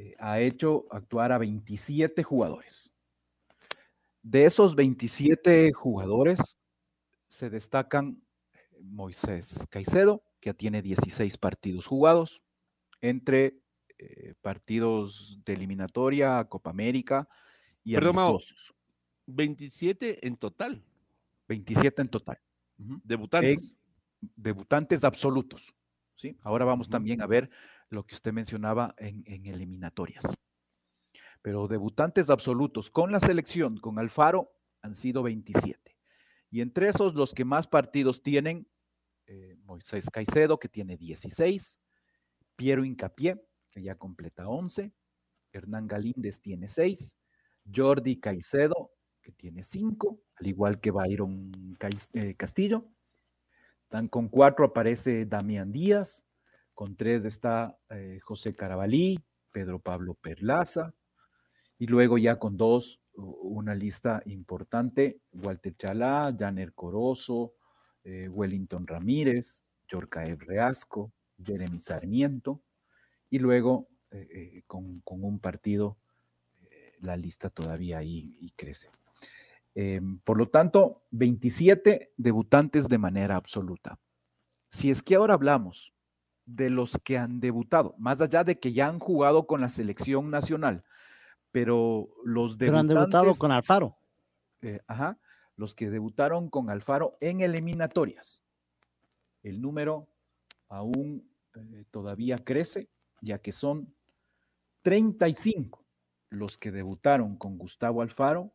eh, ha hecho actuar a 27 jugadores. De esos 27 jugadores se destacan Moisés Caicedo, que tiene 16 partidos jugados, entre eh, partidos de eliminatoria, Copa América y Perdón, 27 en total. 27 en total. Debutantes. debutantes absolutos. ¿sí? Ahora vamos también a ver lo que usted mencionaba en, eliminatorias. Pero debutantes absolutos con la selección, con Alfaro, han sido 27. Y entre esos, los que más partidos tienen, eh, Moisés Caicedo, que tiene 16, Piero Incapié, que ya completa 11, Hernán Galíndez tiene 6, Jordi Caicedo, que tiene 5, al igual que Byron eh, Castillo. Están con 4 aparece Damián Díaz, con 3 está eh, José Carabalí, Pedro Pablo Perlaza, y luego ya con 2 una lista importante, Walter Chalá, Janer Corozo, eh, Wellington Ramírez, Yorcaev Reasco, Jeremy Sarmiento, y luego con, un partido la lista todavía ahí crece. Em, por lo tanto, 27 debutantes de manera absoluta. Si es que ahora hablamos de los que han debutado, más allá de que ya han jugado con la selección nacional, pero los debutantes... Pero han debutado con Alfaro. Eh, ajá, los que debutaron con Alfaro en eliminatorias. El número aún eh, todavía crece, ya que son 35 los que debutaron con Gustavo Alfaro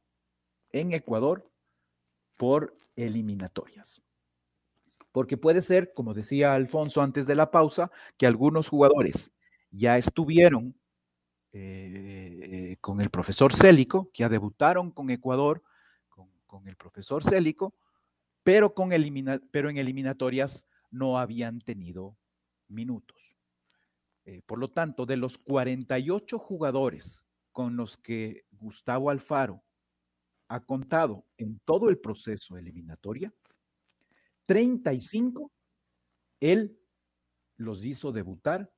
en Ecuador por eliminatorias. Porque puede ser, como decía Alfonso antes de la pausa, que algunos jugadores ya estuvieron eh, con el profesor Célico, que ya debutaron con Ecuador, con, el profesor Célico, pero, con pero en eliminatorias no habían tenido minutos. Eh, por lo tanto, de los 48 jugadores con los que Gustavo Alfaro ha contado en todo el proceso eliminatoria, 35 él los hizo debutar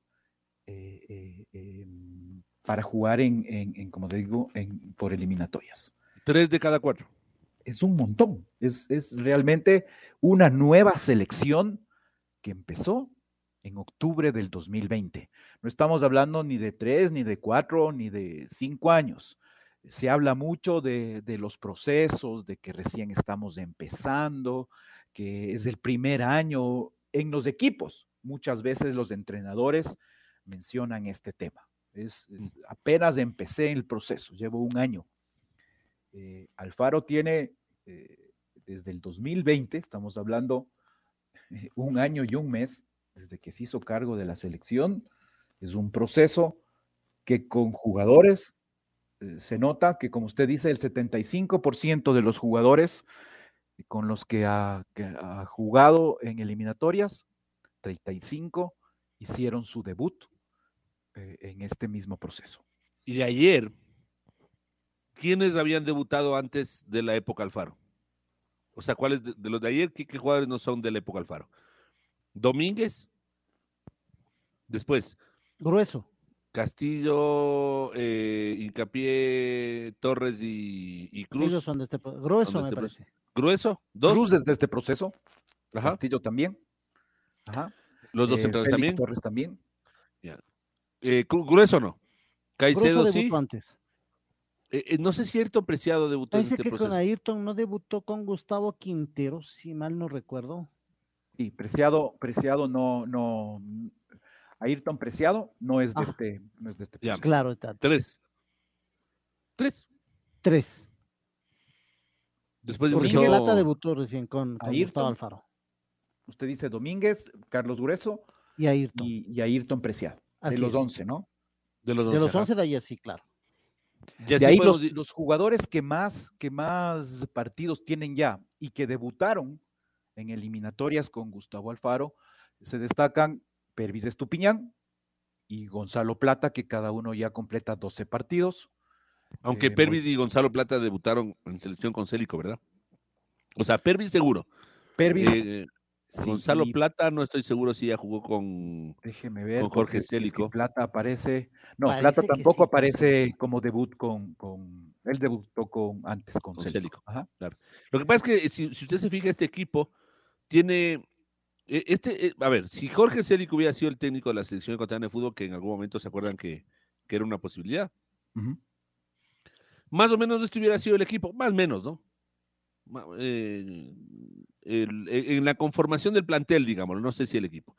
eh, eh, em, para jugar en, como digo, en, por eliminatorias. Tres de cada cuatro. Es un montón. Es, es realmente una nueva selección que empezó en octubre del 2020. No estamos hablando ni de tres, ni de cuatro, ni de cinco años se habla mucho de, los procesos, de que recién estamos empezando, que es el primer año en los equipos. Muchas veces los entrenadores mencionan este tema. Es, mm. apenas empecé el proceso, llevo un año. Eh, Alfaro tiene eh, desde el 2020, estamos hablando eh, un año y un mes desde que se hizo cargo de la selección. Es un proceso que con jugadores se nota que, como usted dice, el 75% de los jugadores con los que ha, jugado en eliminatorias, 35 hicieron su debut eh, en este mismo proceso. Y de ayer, ¿quiénes habían debutado antes de la época Alfaro? O sea, ¿cuáles de, los de ayer, qué, jugadores no son de la época Alfaro? Domínguez, después. Grueso. Castillo, eh, Incapié, Torres y, Cruz. son de este grueso, me este parece. ¿Grueso? ¿Dos? Cruz desde este proceso. Castillo también. Ajá. Los dos eh, centrales también. Torres también. Eh, grueso no. Caicedo sí. Antes. Eh, no sé si Ayrton Preciado debutó en este que con Ayrton no debutó con Gustavo Quintero, si mal no recuerdo. Sí, Preciado, Preciado no, no, Ayrton Preciado no es de ah. este, no es de este Claro, está. Tres. Tres. Tres. Después de Plata debutó recién con, Ayrton Alfaro. Usted dice Domínguez, Carlos Grueso y Ayrton. Y, Ayrton Preciado. de los once, ¿no? De los once. De los once de ayer, sí, claro. de ahí los, los, jugadores que más, que más partidos tienen ya y que debutaron en eliminatorias con Gustavo Alfaro, se destacan Pervis Estupiñán y Gonzalo Plata, que cada uno ya completa 12 partidos. Aunque eh, Pervis y Gonzalo Plata debutaron en selección con Célico, ¿verdad? O sea, Pervis seguro. Pervis. Eh, Gonzalo Plata, no estoy seguro si ya jugó con, déjeme ver, con Jorge Célico. Plata aparece. No, Plata tampoco aparece como debut con, con. Él debutó con antes con, Célico. Claro. Lo que pasa es que si, si usted se fija, este equipo tiene e, este, eh, a ver, si Jorge Célico hubiera sido el técnico de la selección ecuatoriana de fútbol, que en algún momento se acuerdan que, era una posibilidad, más o menos esto hubiera sido el equipo, más o menos, ¿no? Eh, e, en la conformación del plantel, digamos, no sé si el equipo.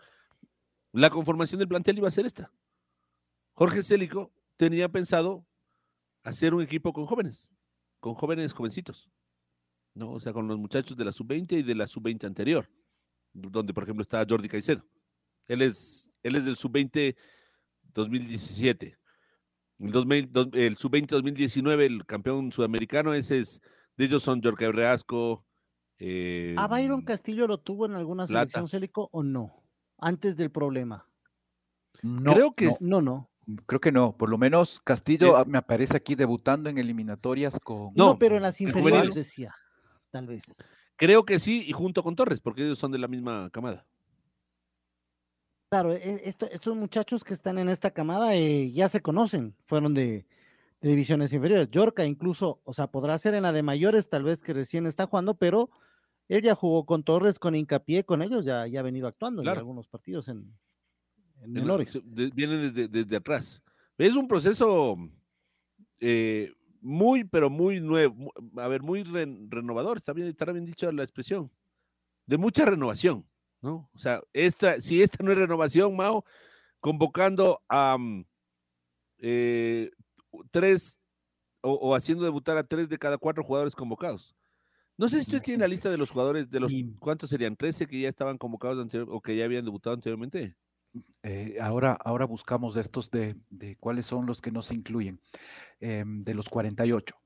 La conformación del plantel iba a ser esta. Jorge Célico tenía pensado hacer un equipo con jóvenes, con jóvenes jovencitos. ¿no? O sea, con los muchachos de la sub-20 y de la sub-20 anterior, donde por ejemplo está Jordi Caicedo. Él es, él es del sub-20 2017. El, el sub-20 2019, el campeón sudamericano, ese es, de ellos son Jorge Reasco. Eh, ¿A Byron Castillo lo tuvo en alguna selección, Célico, o no? Antes del problema. No, Creo que no, no. Creo que no, por lo menos Castillo ah, me aparece aquí debutando en eliminatorias con... No, pero en las inferiores decía, tal vez. Creo que sí, y junto con Torres, porque ellos son de la misma camada. Claro, e, estos muchachos que están en esta camada eh, ya se conocen, fueron de, divisiones inferiores. Yorca incluso, o sea, podrá ser en la de mayores, tal vez que recién está jugando, pero él ya jugó con Torres, con hincapié, con ellos, ya, ya ha venido actuando en algunos partidos en, en menores. viene desde, atrás. Es un proceso eh, muy, pero muy nuevo, a ver, muy renovador, está bien, está bien dicho la expresión, de mucha renovación. ¿No? O sea, esta, si esta no es renovación, Mao, convocando a mm, eh, tres o, haciendo debutar a tres de cada cuatro jugadores convocados. No sé si usted tiene la lista de los jugadores, de los cuántos serían, 13 que ya estaban convocados o que ya habían debutado anteriormente. Eh, ahora, ahora buscamos estos de, de, cuáles son los que no se incluyen, em, de los 48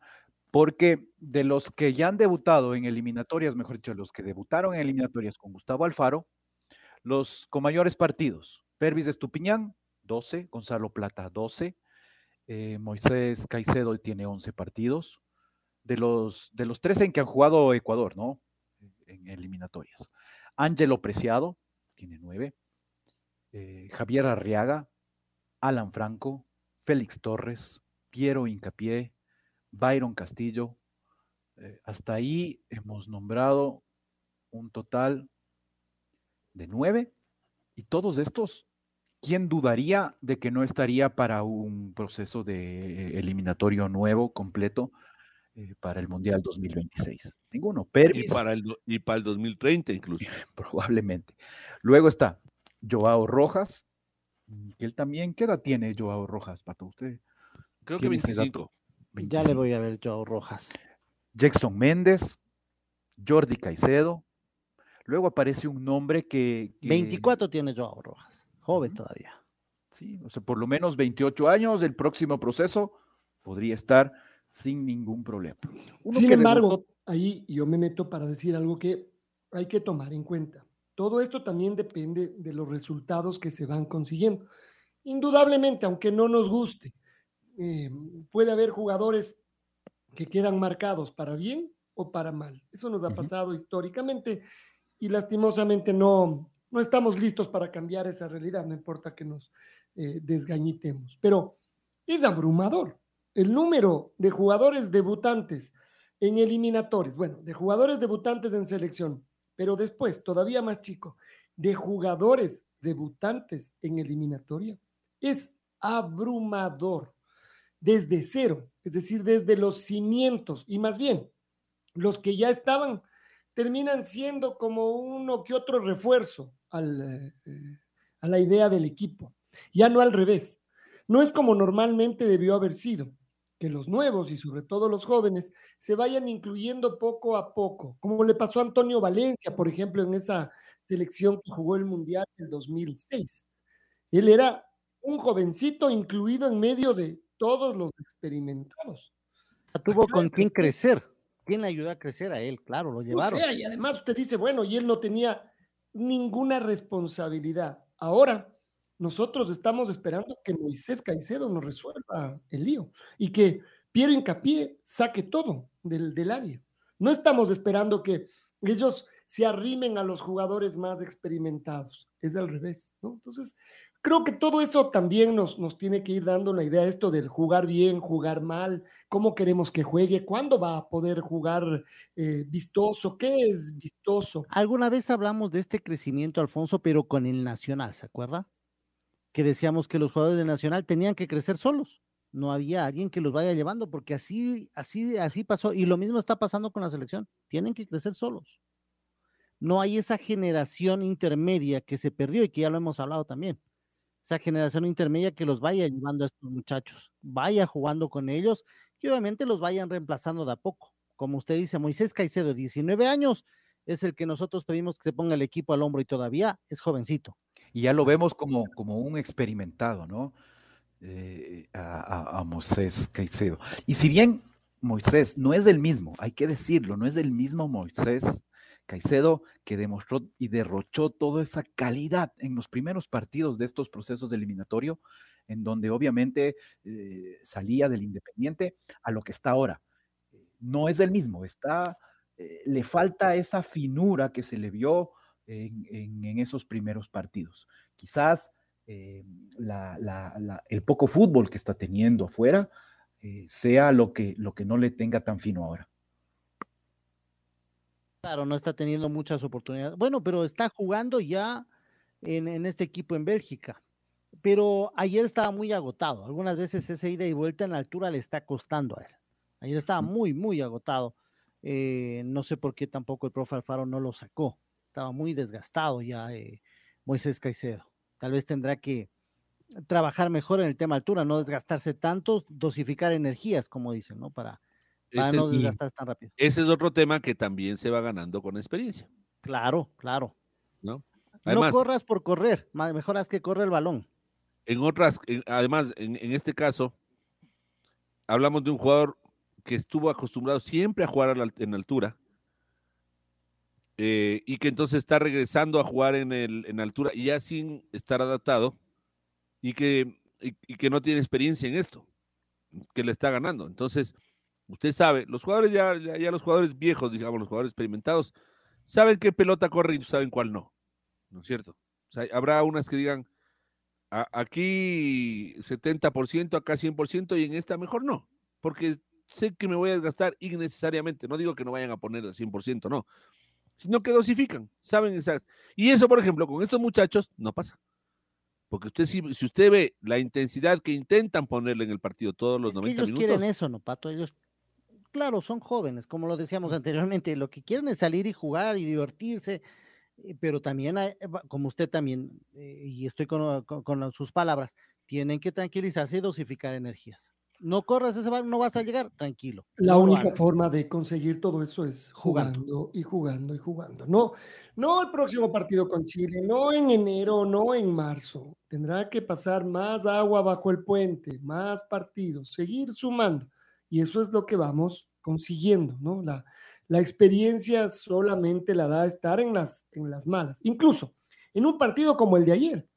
porque de los que ya han debutado en eliminatorias, mejor dicho, los que debutaron en eliminatorias con Gustavo Alfaro, los con mayores partidos, Pervis Estupiñán, 12, Gonzalo Plata, 12, eh, Moisés Caicedo tiene 11 partidos, de los, de los 13 en que han jugado Ecuador, ¿no? En eliminatorias. Ángelo Preciado, tiene 9, eh, Javier Arriaga, Alan Franco, Félix Torres, Piero Incapié, Byron Castillo. Eh, hasta ahí hemos nombrado un total de nueve y todos estos, ¿quién dudaría de que no estaría para un proceso de eliminatorio nuevo, completo, eh, para el Mundial 2026? Ninguno. y, para el, y para el 2030 incluso. Probablemente. Luego está Joao Rojas, que él también, ¿qué edad tiene Joao Rojas, Pato? ¿Usted? Creo que 25. Ya le voy a ver Joao Rojas. Jackson Méndez, Jordi Caicedo. Luego aparece un nombre que. 24 tiene Joao Rojas, joven todavía. Sí, o sea, por lo menos 28 años, el próximo proceso podría estar sin ningún problema. sin embargo, ahí yo me meto para decir algo que hay que tomar en cuenta. Todo esto también depende de los resultados que se van consiguiendo. Indudablemente, aunque no nos guste, eh, puede haber jugadores que quedan marcados para bien o para mal. Eso nos ha pasado históricamente y lastimosamente no, no estamos listos para cambiar esa realidad, no importa que nos eh, desgañitemos. Pero es abrumador el número de jugadores debutantes en eliminatorios, bueno, de jugadores debutantes en selección, pero después, todavía más chico, de jugadores debutantes en eliminatoria, es abrumador desde cero, es decir, desde los cimientos, y más bien, los que ya estaban terminan siendo como uno que otro refuerzo eh, a la idea del equipo, ya no al revés. No es como normalmente debió haber sido, que los nuevos y sobre todo los jóvenes se vayan incluyendo poco a poco, como le pasó a Antonio Valencia, por ejemplo, en esa selección que jugó el Mundial en 2006. Él era un jovencito incluido en medio de todos los experimentados. Tuvo con quién crecer. ¿Quién le ayudó a crecer a él? Claro, lo llevaron. y además usted dice, bueno, y él no tenía ninguna responsabilidad. Ahora, nosotros estamos esperando que Moisés Caicedo nos resuelva el lío y que Piero Incapié saque todo del, del área. No estamos esperando que ellos se arrimen a los jugadores más experimentados. Es al revés, ¿no? Entonces, creo que todo eso también nos, nos tiene que ir dando una idea, esto del jugar bien, jugar mal, cómo queremos que juegue, cuándo va a poder jugar eh, vistoso, qué es vistoso. Alguna vez hablamos de este crecimiento, Alfonso, pero con el Nacional, ¿se acuerda? Que decíamos que los jugadores del Nacional tenían que crecer solos. No había alguien que los vaya llevando, porque así, así, así pasó. Y lo mismo está pasando con la selección. Tienen que crecer solos. No hay esa generación intermedia que se perdió y que ya lo hemos hablado también esa generación intermedia que los vaya llevando a estos muchachos, vaya jugando con ellos y obviamente los vayan reemplazando de a poco, como usted dice, Moisés Caicedo, 19 años, es el que nosotros pedimos que se ponga el equipo al hombro y todavía es jovencito. Y ya lo vemos como, como un experimentado, ¿no? Eh, a, a, Moisés Caicedo. Y si bien Moisés no es el mismo, hay que decirlo, no es el mismo Moisés Caicedo que demostró y derrochó toda esa calidad en los primeros partidos de estos procesos de eliminatorio, en donde obviamente eh, salía del Independiente a lo que está ahora. No es el mismo, está, eh, le falta esa finura que se le vio en, esos primeros partidos. Quizás eh, el poco fútbol que está teniendo afuera sea lo que, lo que no le tenga tan fino ahora. Claro, no está teniendo muchas oportunidades. Bueno, pero está jugando ya en, este equipo en Bélgica. Pero ayer estaba muy agotado. Algunas veces esa ida y vuelta en la altura le está costando a él. Ayer estaba mm. muy, muy agotado. Eh, no sé por qué tampoco el profe Alfaro no lo sacó. Estaba muy desgastado ya eh, Moisés Caicedo. Tal vez tendrá que trabajar mejor en el tema altura, no desgastarse tanto, dosificar energías, como dicen, ¿no? Para, ese es otro tema que también se va ganando con experiencia. Claro, claro. ¿No? no corras por correr, mejor haz que corre el balón. En otras, además, en, este caso, hablamos de un jugador que estuvo acostumbrado siempre a jugar en altura eh, y que entonces está regresando a jugar en, el, en altura y ya sin estar adaptado y que, y que no tiene experiencia en esto, que le está ganando. Entonces, Usted sabe, los jugadores ya, ya, los jugadores viejos, digamos, los jugadores experimentados, saben qué pelota corre y saben cuál no. ¿No es cierto? habrá unas que digan, aquí 70%, acá 100% y en esta mejor no, porque sé que me voy a desgastar innecesariamente. No digo que no vayan a poner el 100%, no, sino que dosifican, saben Y eso, por ejemplo, con estos muchachos no pasa. Porque usted si, si usted ve la intensidad que intentan ponerle en el partido todos los 90 ellos minutos. quieren eso, ¿no, Pato? Ellos claro, son jóvenes, como lo decíamos anteriormente, lo que quieren es salir y jugar y divertirse, eh, pero también, como usted también, eh, y estoy con, sus palabras, tienen que tranquilizarse y dosificar energías. No corras ese no vas a llegar, tranquilo. La única forma de conseguir todo eso es jugando, y jugando y jugando. No, no el próximo partido con Chile, no en enero, no en marzo. Tendrá que pasar más agua bajo el puente, más partidos, seguir sumando. Y eso es lo que vamos consiguiendo, ¿no? La, la experiencia solamente la da estar en las, en las malas. Incluso en un partido como el de ayer,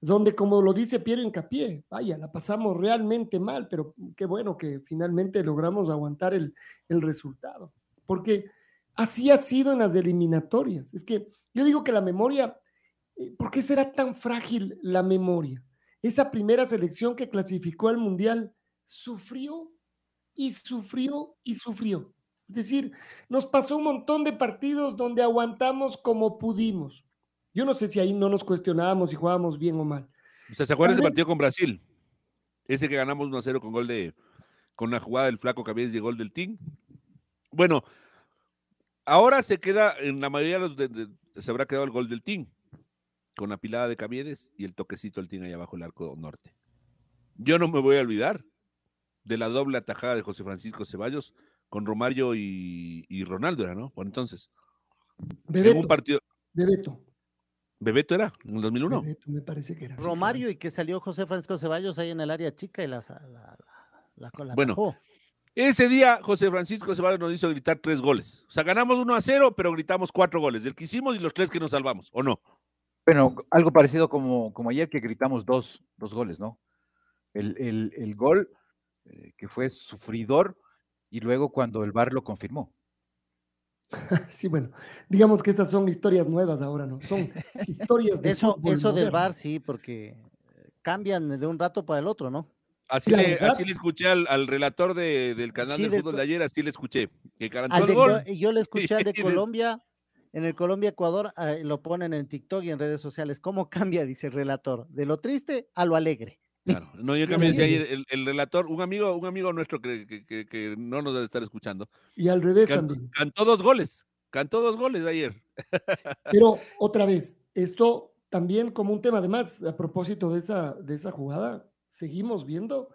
donde como lo dice Piero Incapié, vaya, la pasamos realmente mal, pero qué bueno que finalmente logramos aguantar el, el resultado, porque así ha sido en las eliminatorias. Es que yo digo que la memoria, eh, ¿por qué será tan frágil la memoria? Esa primera selección que clasificó al Mundial sufrió y sufrió y sufrió. Es decir, nos pasó un montón de partidos donde aguantamos como pudimos. Yo no sé si ahí no nos cuestionábamos si jugábamos bien o mal. O sea, ¿se acuerda ese partido con Brasil? Ese que ganamos 1-0 con gol de, con la jugada del flaco Caviedes y gol del Team. Bueno, ahora se queda, en la mayoría de los se habrá quedado el gol del Team, con la pilada de Caviedes y el toquecito del Team ahí abajo el arco norte. Yo no me voy a olvidar de la doble atajada de José Francisco Ceballos con Romario y, Ronaldo, ¿era, no? Por entonces. Bebeto. un partido. Bebeto. Bebeto era, en el 2001. Bebeto, me parece que era. Romario y que salió José Francisco Ceballos ahí en el área chica y la, la, la, Bueno, ese día José Francisco Ceballos nos hizo gritar tres goles. O sea, ganamos uno a cero, pero gritamos cuatro goles. El que hicimos y los tres que nos salvamos, ¿o no? Bueno, algo parecido como, como ayer que gritamos dos, dos goles, ¿no? El, el, el gol eh, que fue sufridor y luego cuando el VAR lo confirmó. Sí, bueno, digamos que estas son historias nuevas ahora, ¿no? Son historias de eso. Eso del VAR, sí, porque cambian de un rato para el otro, ¿no? Así, le, así le escuché al, relator del canal de fútbol de ayer, así le escuché. Que gol. Yo, le escuché al de Colombia, en el Colombia-Ecuador, eh, lo ponen en TikTok y en redes sociales. ¿Cómo cambia, dice el relator? De lo triste a lo alegre. Claro, no, yo también decía el, el, relator, un amigo, un amigo nuestro que, que, que, no nos debe estar escuchando. Y al revés también. Cantó dos goles, cantó dos goles ayer. Pero otra vez, esto también como un tema, además, a propósito de esa, de esa jugada, seguimos viendo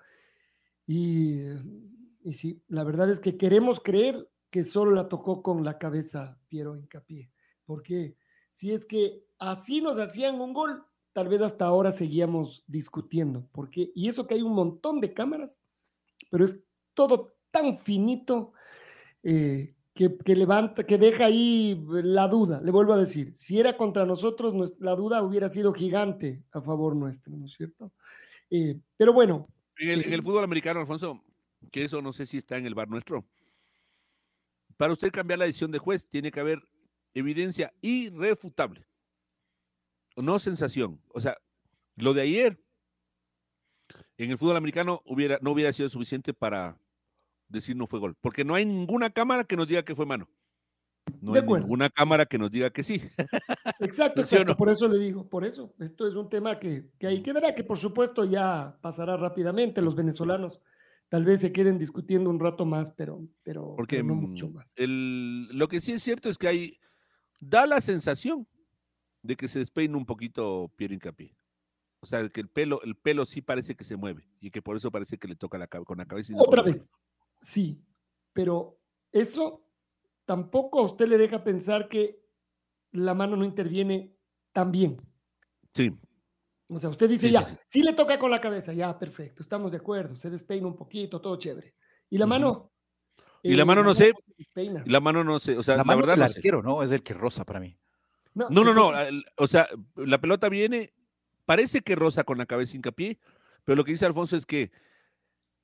y, y sí, la verdad es que queremos creer que solo la tocó con la cabeza Piero Hincapié. Porque si es que así nos hacían un gol, tal vez hasta ahora seguíamos discutiendo. Porque, y eso que hay un montón de cámaras, pero es todo tan finito eh, que, levanta, que deja ahí la duda. Le vuelvo a decir, si era contra nosotros, la duda hubiera sido gigante a favor nuestro, ¿no es cierto? Eh, pero bueno. En el, eh, fútbol americano, Alfonso, que eso no sé si está en el bar nuestro. Para usted cambiar la decisión de juez, tiene que haber evidencia irrefutable. No sensación. O sea, lo de ayer en el fútbol americano hubiera, no hubiera sido suficiente para decir no fue gol, porque no hay ninguna cámara que nos diga que fue mano. No hay ninguna cámara que nos diga que sí. Exacto, exacto. Por eso le digo, por eso. Esto es un tema que, que ahí quedará, que por supuesto ya pasará rápidamente. Los venezolanos tal vez se queden discutiendo un rato más, pero, pero, porque, no mucho mm, más. El, lo que sí es cierto es que hay, da la sensación de que se despeina un poquito Piero Incapié. O sea, que el pelo, el pelo sí parece que se mueve y que por eso parece que le toca la, con la cabeza. Otra vez, sí, pero eso tampoco a usted le deja pensar que la mano no interviene tan bien. Sí. O sea, usted dice ya, sí, le toca con la cabeza, ya, perfecto, estamos de acuerdo, se despeina un poquito, todo chévere. ¿Y la mano? Y la mano no sé. Y la mano no sé. O sea, la, verdad no arquero, ¿no? Es el que rosa para mí. No, no, no, O sea, la pelota viene, parece que rosa con la cabeza hincapié, pero lo que dice Alfonso es que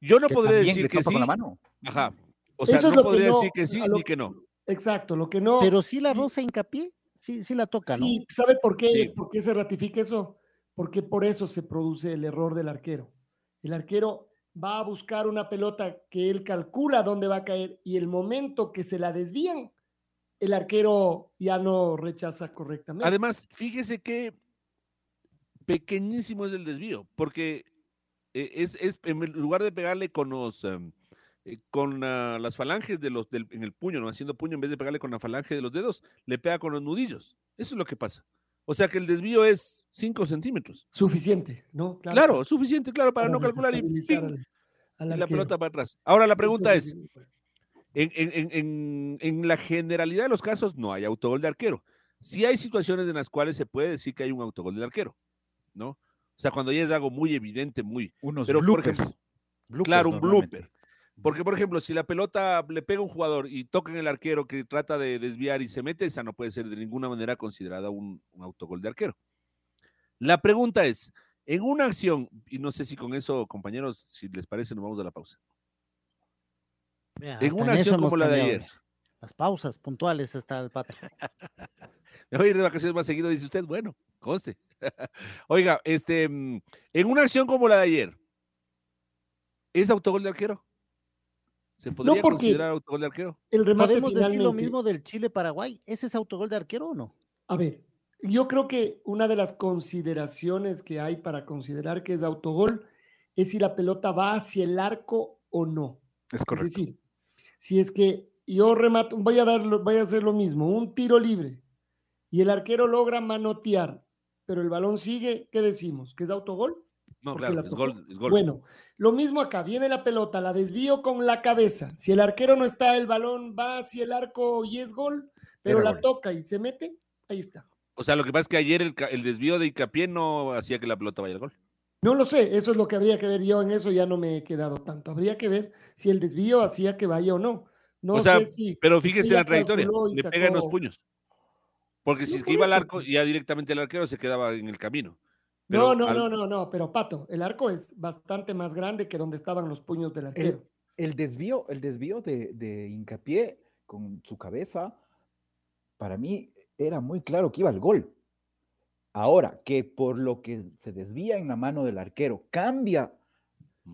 yo no podría decir que sí. Con la mano. Ajá. O sea, no podría decir que sí ni que no. Exacto, lo que no. Pero sí la rosa hincapié, sí, sí la toca, ¿no? Sí, ¿sabe por qué? ¿Por qué se ratifica eso? Porque por eso se produce el error del arquero. El arquero va a buscar una pelota que él calcula dónde va a caer y el momento que se la desvían, el arquero ya no rechaza correctamente. Además, fíjese que pequeñísimo es el desvío, porque eh, es, es en lugar de pegarle con los em, eh, con las falanges de los en el puño, no haciendo puño en vez de pegarle con la falange de los dedos, le pega con los nudillos. Eso es lo que pasa. O sea que el desvío es 5 centímetros. Suficiente, ¿no? Claro, suficiente, claro, para, no calcular y, la pelota para atrás. Ahora la pregunta es, en, en, la generalidad de los casos no hay autogol de arquero. Sí hay situaciones en las cuales se puede decir que hay un autogol del arquero, ¿no? O sea, cuando ya es algo muy evidente, muy... Unos pero, Por ejemplo, claro, un blooper. Porque, por ejemplo, si la pelota le pega a un jugador y toca en el arquero que trata de desviar y se mete, esa no puede ser de ninguna manera considerada un, autogol de arquero. La pregunta es, en una acción, y no sé si con eso, compañeros, si les parece, nos vamos a la pausa. En una acción como la de ayer. Las pausas puntuales está el pato. Me voy a ir de vacaciones más seguido, dice usted. Bueno, conste. Oiga, este, mm, en una acción como la de ayer, ¿es autogol de arquero? ¿Se podría considerar autogol de arquero? El remate ¿Podemos decir lo mismo del Chile-Paraguay? ¿Ese es autogol de arquero o no? A ver, yo creo que una de las consideraciones que hay para considerar que es autogol es si la pelota va hacia el arco o no. Es correcto. Es decir, si es que yo remato, voy a, dar, voy a hacer lo mismo, un tiro libre y el arquero logra manotear, pero el balón sigue, ¿qué decimos? ¿Que es autogol? No, claro, es gol, es gol. Bueno, lo mismo acá, viene la pelota, la desvío con la cabeza. Si el arquero no está, el balón va hacia el arco y es gol, pero la toca y se mete, ahí está. O sea, lo que pasa es que ayer el, desvío de Icapié no hacía que la pelota vaya al gol. No lo sé, eso es lo que habría que ver yo en eso, ya no me he quedado tanto. Habría que ver si el desvío hacía que vaya o no. No sé si. Pero fíjese la trayectoria, le pega en los puños. Porque si es que iba al arco, ya directamente el arquero se quedaba en el camino no, no, no, no, no, pero Pato, el arco es bastante más grande que donde estaban los puños del arquero. El, desvío, el desvío de, de hincapié con su cabeza, para mí era muy claro que iba al gol. Ahora, que por lo que se desvía en la mano del arquero cambia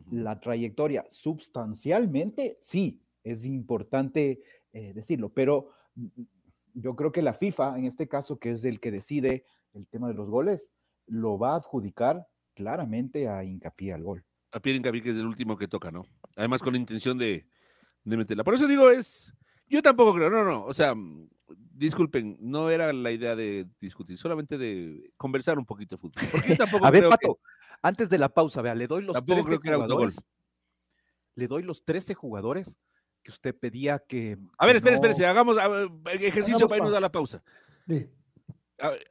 la trayectoria sustancialmente, sí, es importante eh, decirlo, pero yo creo que la FIFA, en este caso, que es el que decide el tema de los goles, lo va a adjudicar claramente a hincapié al gol. A Pierre Hincapié, que es el último que toca, ¿no? Además, con la intención de, meterla. Por eso digo, es. Yo tampoco creo, no, no. O sea, disculpen, no era la idea de discutir, solamente de conversar un poquito de fútbol. Porque tampoco a ver, Pato, antes de la pausa, vea, le doy los 13 jugadores. Le doy los 13 jugadores que usted pedía que. A ver, espere, espere, hagamos ejercicio para irnos a la pausa.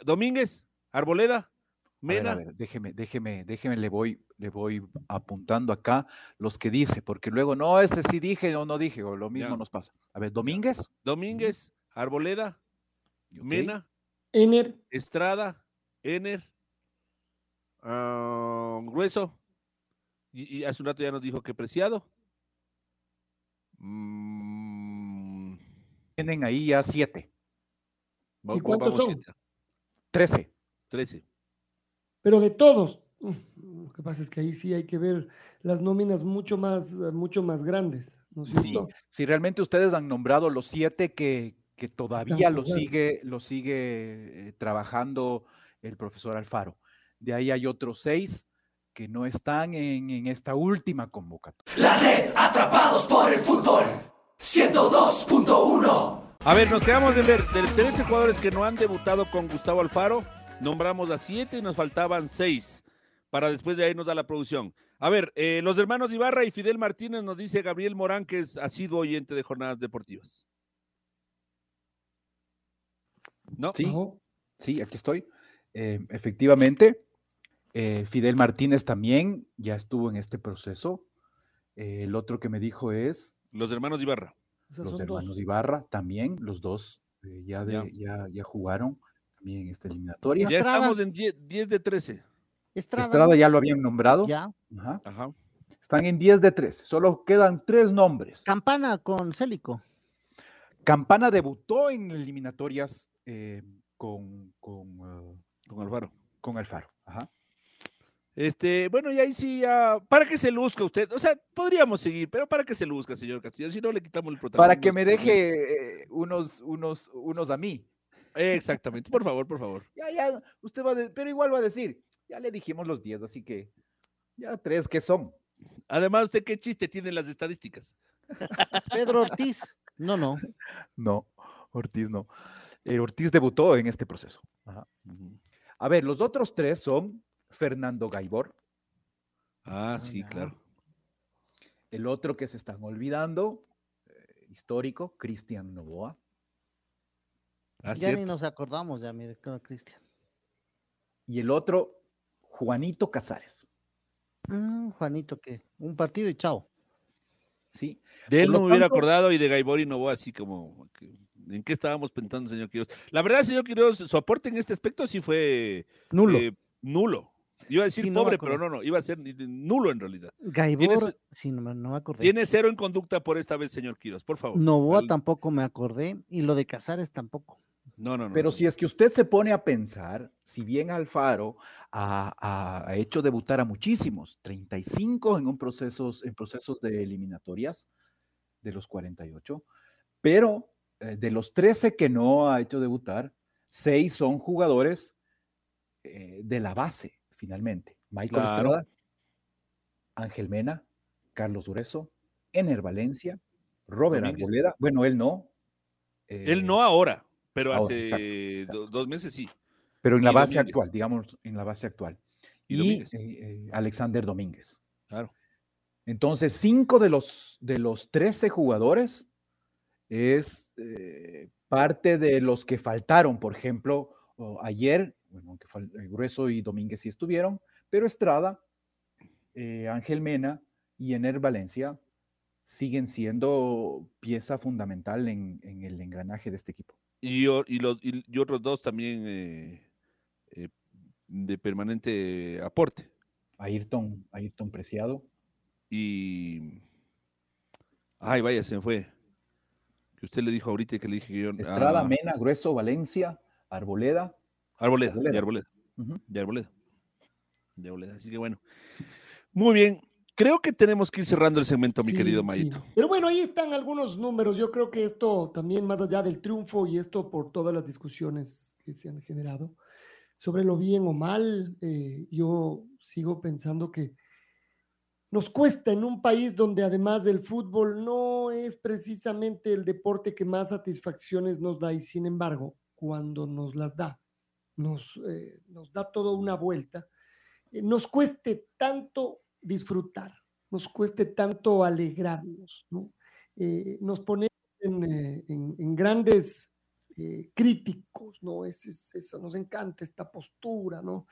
Domínguez, Arboleda, Mena. déjeme, déjeme, déjeme, le voy, le voy apuntando acá los que dice, porque luego, no, ese sí dije o no dije, o lo mismo nos pasa. A ver, Domínguez. Domínguez, Arboleda, Mena. Ener. Estrada, Ener. Ah, grueso. Y, hace un rato ya nos dijo que Preciado. Mm. Tienen ahí ya siete. ¿Y cuántos son? Trece. Trece. Pero de todos. Mm, lo que pasa es que ahí sí hay que ver las nóminas mucho más, mucho más grandes. si realmente ustedes han nombrado los siete que, todavía lo sigue, lo sigue eh, trabajando el profesor Alfaro. De ahí hay otros seis que no están en, en esta última convocatoria. La red Atrapados por el Fútbol 102.1. A ver, nos quedamos de ver de 13 jugadores que no han debutado con Gustavo Alfaro. Nombramos a siete y nos faltaban seis para después de ahí nos da la producción. A ver, eh, los hermanos Ibarra y Fidel Martínez nos dice Gabriel Morán que es, ha sido oyente de jornadas deportivas. ¿No? Sí, sí aquí estoy. Eh, efectivamente, eh, Fidel Martínez también ya estuvo en este proceso. el otro que me dijo es... Los hermanos Ibarra. los hermanos Ibarra también, los dos ya, ya. Ya, jugaron también en esta eliminatoria. Ya estamos en 10 de 13. Estrada, ya lo habían nombrado. Ya. Ajá. Están en 10 de 13. Solo quedan tres nombres. Campana con Célico. Campana debutó en eliminatorias eh, con, con, uh, con Alfaro. Con Alfaro. Ajá. Este, bueno, y ahí sí ya, para que se luzca usted, o sea, podríamos seguir, pero para que se luzca, señor Castillo, si no le quitamos el protagonismo. Para que me deje eh, unos, unos, unos a mí. Exactamente, por favor, por favor. Ya, ya, usted va a pero igual va a decir, ya le dijimos los 10, así que ya tres, ¿qué son? Además, ¿usted qué chiste tiene las estadísticas? Pedro Ortiz. No, no. No, Ortiz no. Eh, Ortiz debutó en este proceso. A ver, los otros tres son Fernando Gaibor. Ah, sí, claro. El otro que se están olvidando, eh, histórico, Cristian Novoa. Ah, ya ni nos acordamos ya, mire, Cristian. Y el otro, Juanito Casares. Mm, Juanito, ¿qué? Un partido y chao. Sí. De él no me hubiera acordado y de Gaibor y Novoa así como... ¿En qué estábamos pensando, señor Quiroz? La verdad, señor Quiroz, su aporte en este aspecto sí fue... Nulo. Eh, nulo. Iba a decir pobre, pero no, no, iba a ser nulo en realidad. Gaibor, sí, no, me acordé. Tiene cero en conducta por esta vez, señor Quiroz, por favor. Novoa tampoco me acordé y lo de Casares tampoco. No, no, no. Pero si es que usted se pone a pensar, si bien Alfaro ha, hecho debutar a muchísimos, 35 en, un procesos, en procesos de eliminatorias de los 48, pero de los 13 que no ha hecho debutar, 6 son jugadores eh, de la base, finalmente. Michael Estrada, Ángel Mena, Carlos Dureso, Ener Valencia, Robert Arboleda, bueno, él no. él no ahora. Pero hace dos meses sí. Pero en la base actual, digamos, en la base actual. Y, eh, eh, Alexander Domínguez. Claro. Entonces, cinco de los, de los 13 jugadores es eh, parte de los que faltaron. Por ejemplo, ayer, bueno, aunque Grueso y Domínguez sí estuvieron, pero Estrada, Ángel Mena y Ener Valencia siguen siendo pieza fundamental en el engranaje de este equipo. Y, los, y, otros dos también eh, eh, de permanente aporte. Ayrton, Ayrton Preciado. Y. Ay, vaya, se me fue. Que usted le dijo ahorita que le dije yo. Estrada, ah. Mena, Grueso, Valencia, Arboleda. Arboleda, Arboleda. Arboleda. Arboleda. Arboleda. Así que bueno. Muy bien. Creo que tenemos que ir cerrando el segmento, mi querido Mayito. Pero bueno, ahí están algunos números. Yo creo que esto también, más allá del triunfo y esto por todas las discusiones que se han generado sobre lo bien o mal, eh, yo sigo pensando que nos cuesta en un país donde además del fútbol no es precisamente el deporte que más satisfacciones nos da y sin embargo, cuando nos las da, nos, eh, nos da toda una vuelta, eh, nos cueste tanto disfrutar, nos cueste tanto alegrarnos, ¿no? eh, nos ponemos en, grandes críticos, ¿no? Es, eso nos encanta esta postura, ¿no?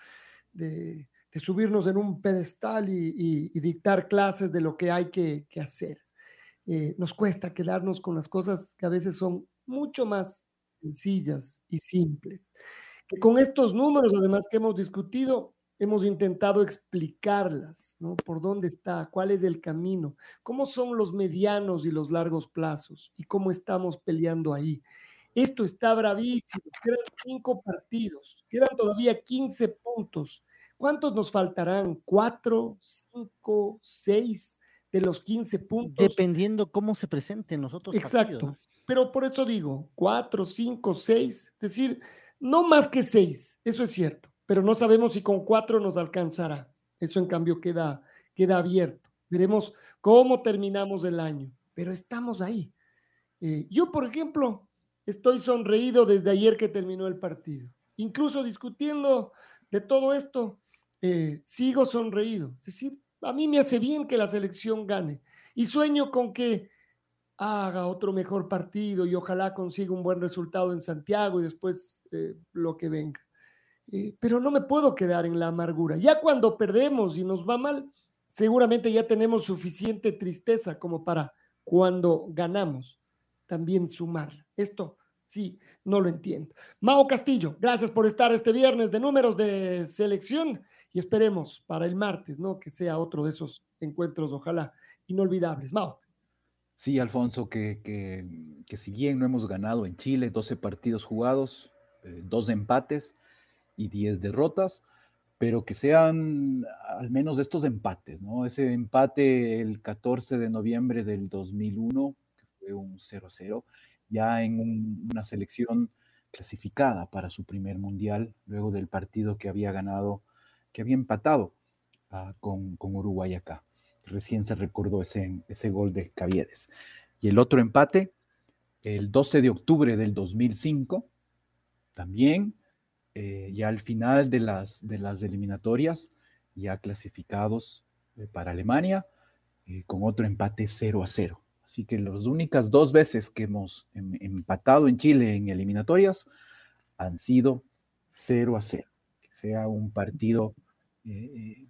De, subirnos en un pedestal y, dictar clases de lo que hay que, hacer. nos cuesta quedarnos con las cosas que a veces son mucho más sencillas y simples. Que con estos números, además que hemos discutido, hemos intentado explicarlas, ¿no? Por dónde está, cuál es el camino, cómo son los medianos y los largos plazos y cómo estamos peleando ahí. Esto está bravísimo, quedan cinco partidos, quedan todavía 15 puntos. ¿Cuántos nos faltarán? ¿Cuatro, cinco, seis de los 15 puntos? Dependiendo cómo se presenten nosotros. Exacto. Pero por eso digo, cuatro, cinco, seis, es decir, no más que seis, eso es cierto, pero no sabemos si con cuatro nos alcanzará. Eso en cambio queda, queda abierto. Veremos cómo terminamos el año, pero estamos ahí. Eh, yo, por ejemplo, estoy sonreído desde ayer que terminó el partido. Incluso discutiendo de todo esto, eh, sigo sonreído. Es decir, a mí me hace bien que la selección gane y sueño con que haga otro mejor partido y ojalá consiga un buen resultado en Santiago y después eh, lo que venga. Eh, pero no me puedo quedar en la amargura. Ya cuando perdemos y nos va mal, seguramente ya tenemos suficiente tristeza como para cuando ganamos también sumar. Esto sí, no lo entiendo. Mao Castillo, gracias por estar este viernes de números de selección esperemos para el martes, ¿no? Que sea otro de esos encuentros, ojalá, inolvidables. Mao. Sí, Alfonso, que, que, si bien no hemos ganado en Chile 12 partidos jugados, eh, dos empates y 10 derrotas, pero que sean al menos estos empates, ¿no? Ese empate el 14 de noviembre del 2001, que fue un 0-0, ya en una selección clasificada para su primer mundial, luego del partido que había ganado, que había empatado ah, con, con Uruguay acá recién se recordó ese, ese gol de Caviedes. Y el otro empate, el 12 de octubre del 2005, también eh, ya al final de las, de las eliminatorias, ya clasificados eh, para Alemania, eh, con otro empate 0 a 0. Así que las únicas dos veces que hemos em, empatado en Chile en eliminatorias han sido 0 a 0. Que sea un partido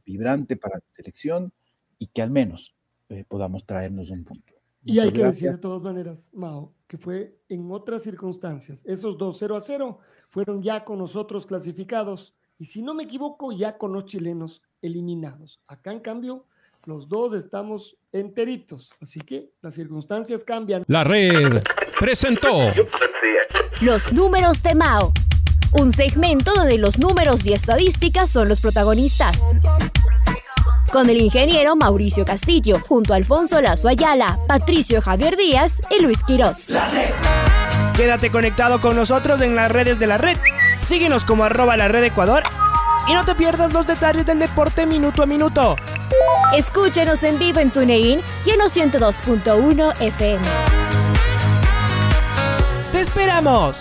vibrante para la selección y que al menos eh, podamos traernos un punto. y hay que decir de todas maneras, Mao, que fue en otras circunstancias. Esos dos 0 a 0 fueron ya con nosotros clasificados y si no me equivoco, ya con los chilenos eliminados. Acá en cambio, los dos estamos enteritos, así que las circunstancias cambian. La red presentó los números de Mao, un segmento donde los números y estadísticas son los protagonistas con el ingeniero Mauricio Castillo, junto a Alfonso Lazo Ayala, Patricio Javier Díaz y Luis Quirós. La red. Quédate conectado con nosotros en las redes de la red. Síguenos como arroba la red Ecuador y no te pierdas los detalles del deporte minuto a minuto. Escúchenos en vivo en TuneIn y en 102.1 FM. ¡Te esperamos!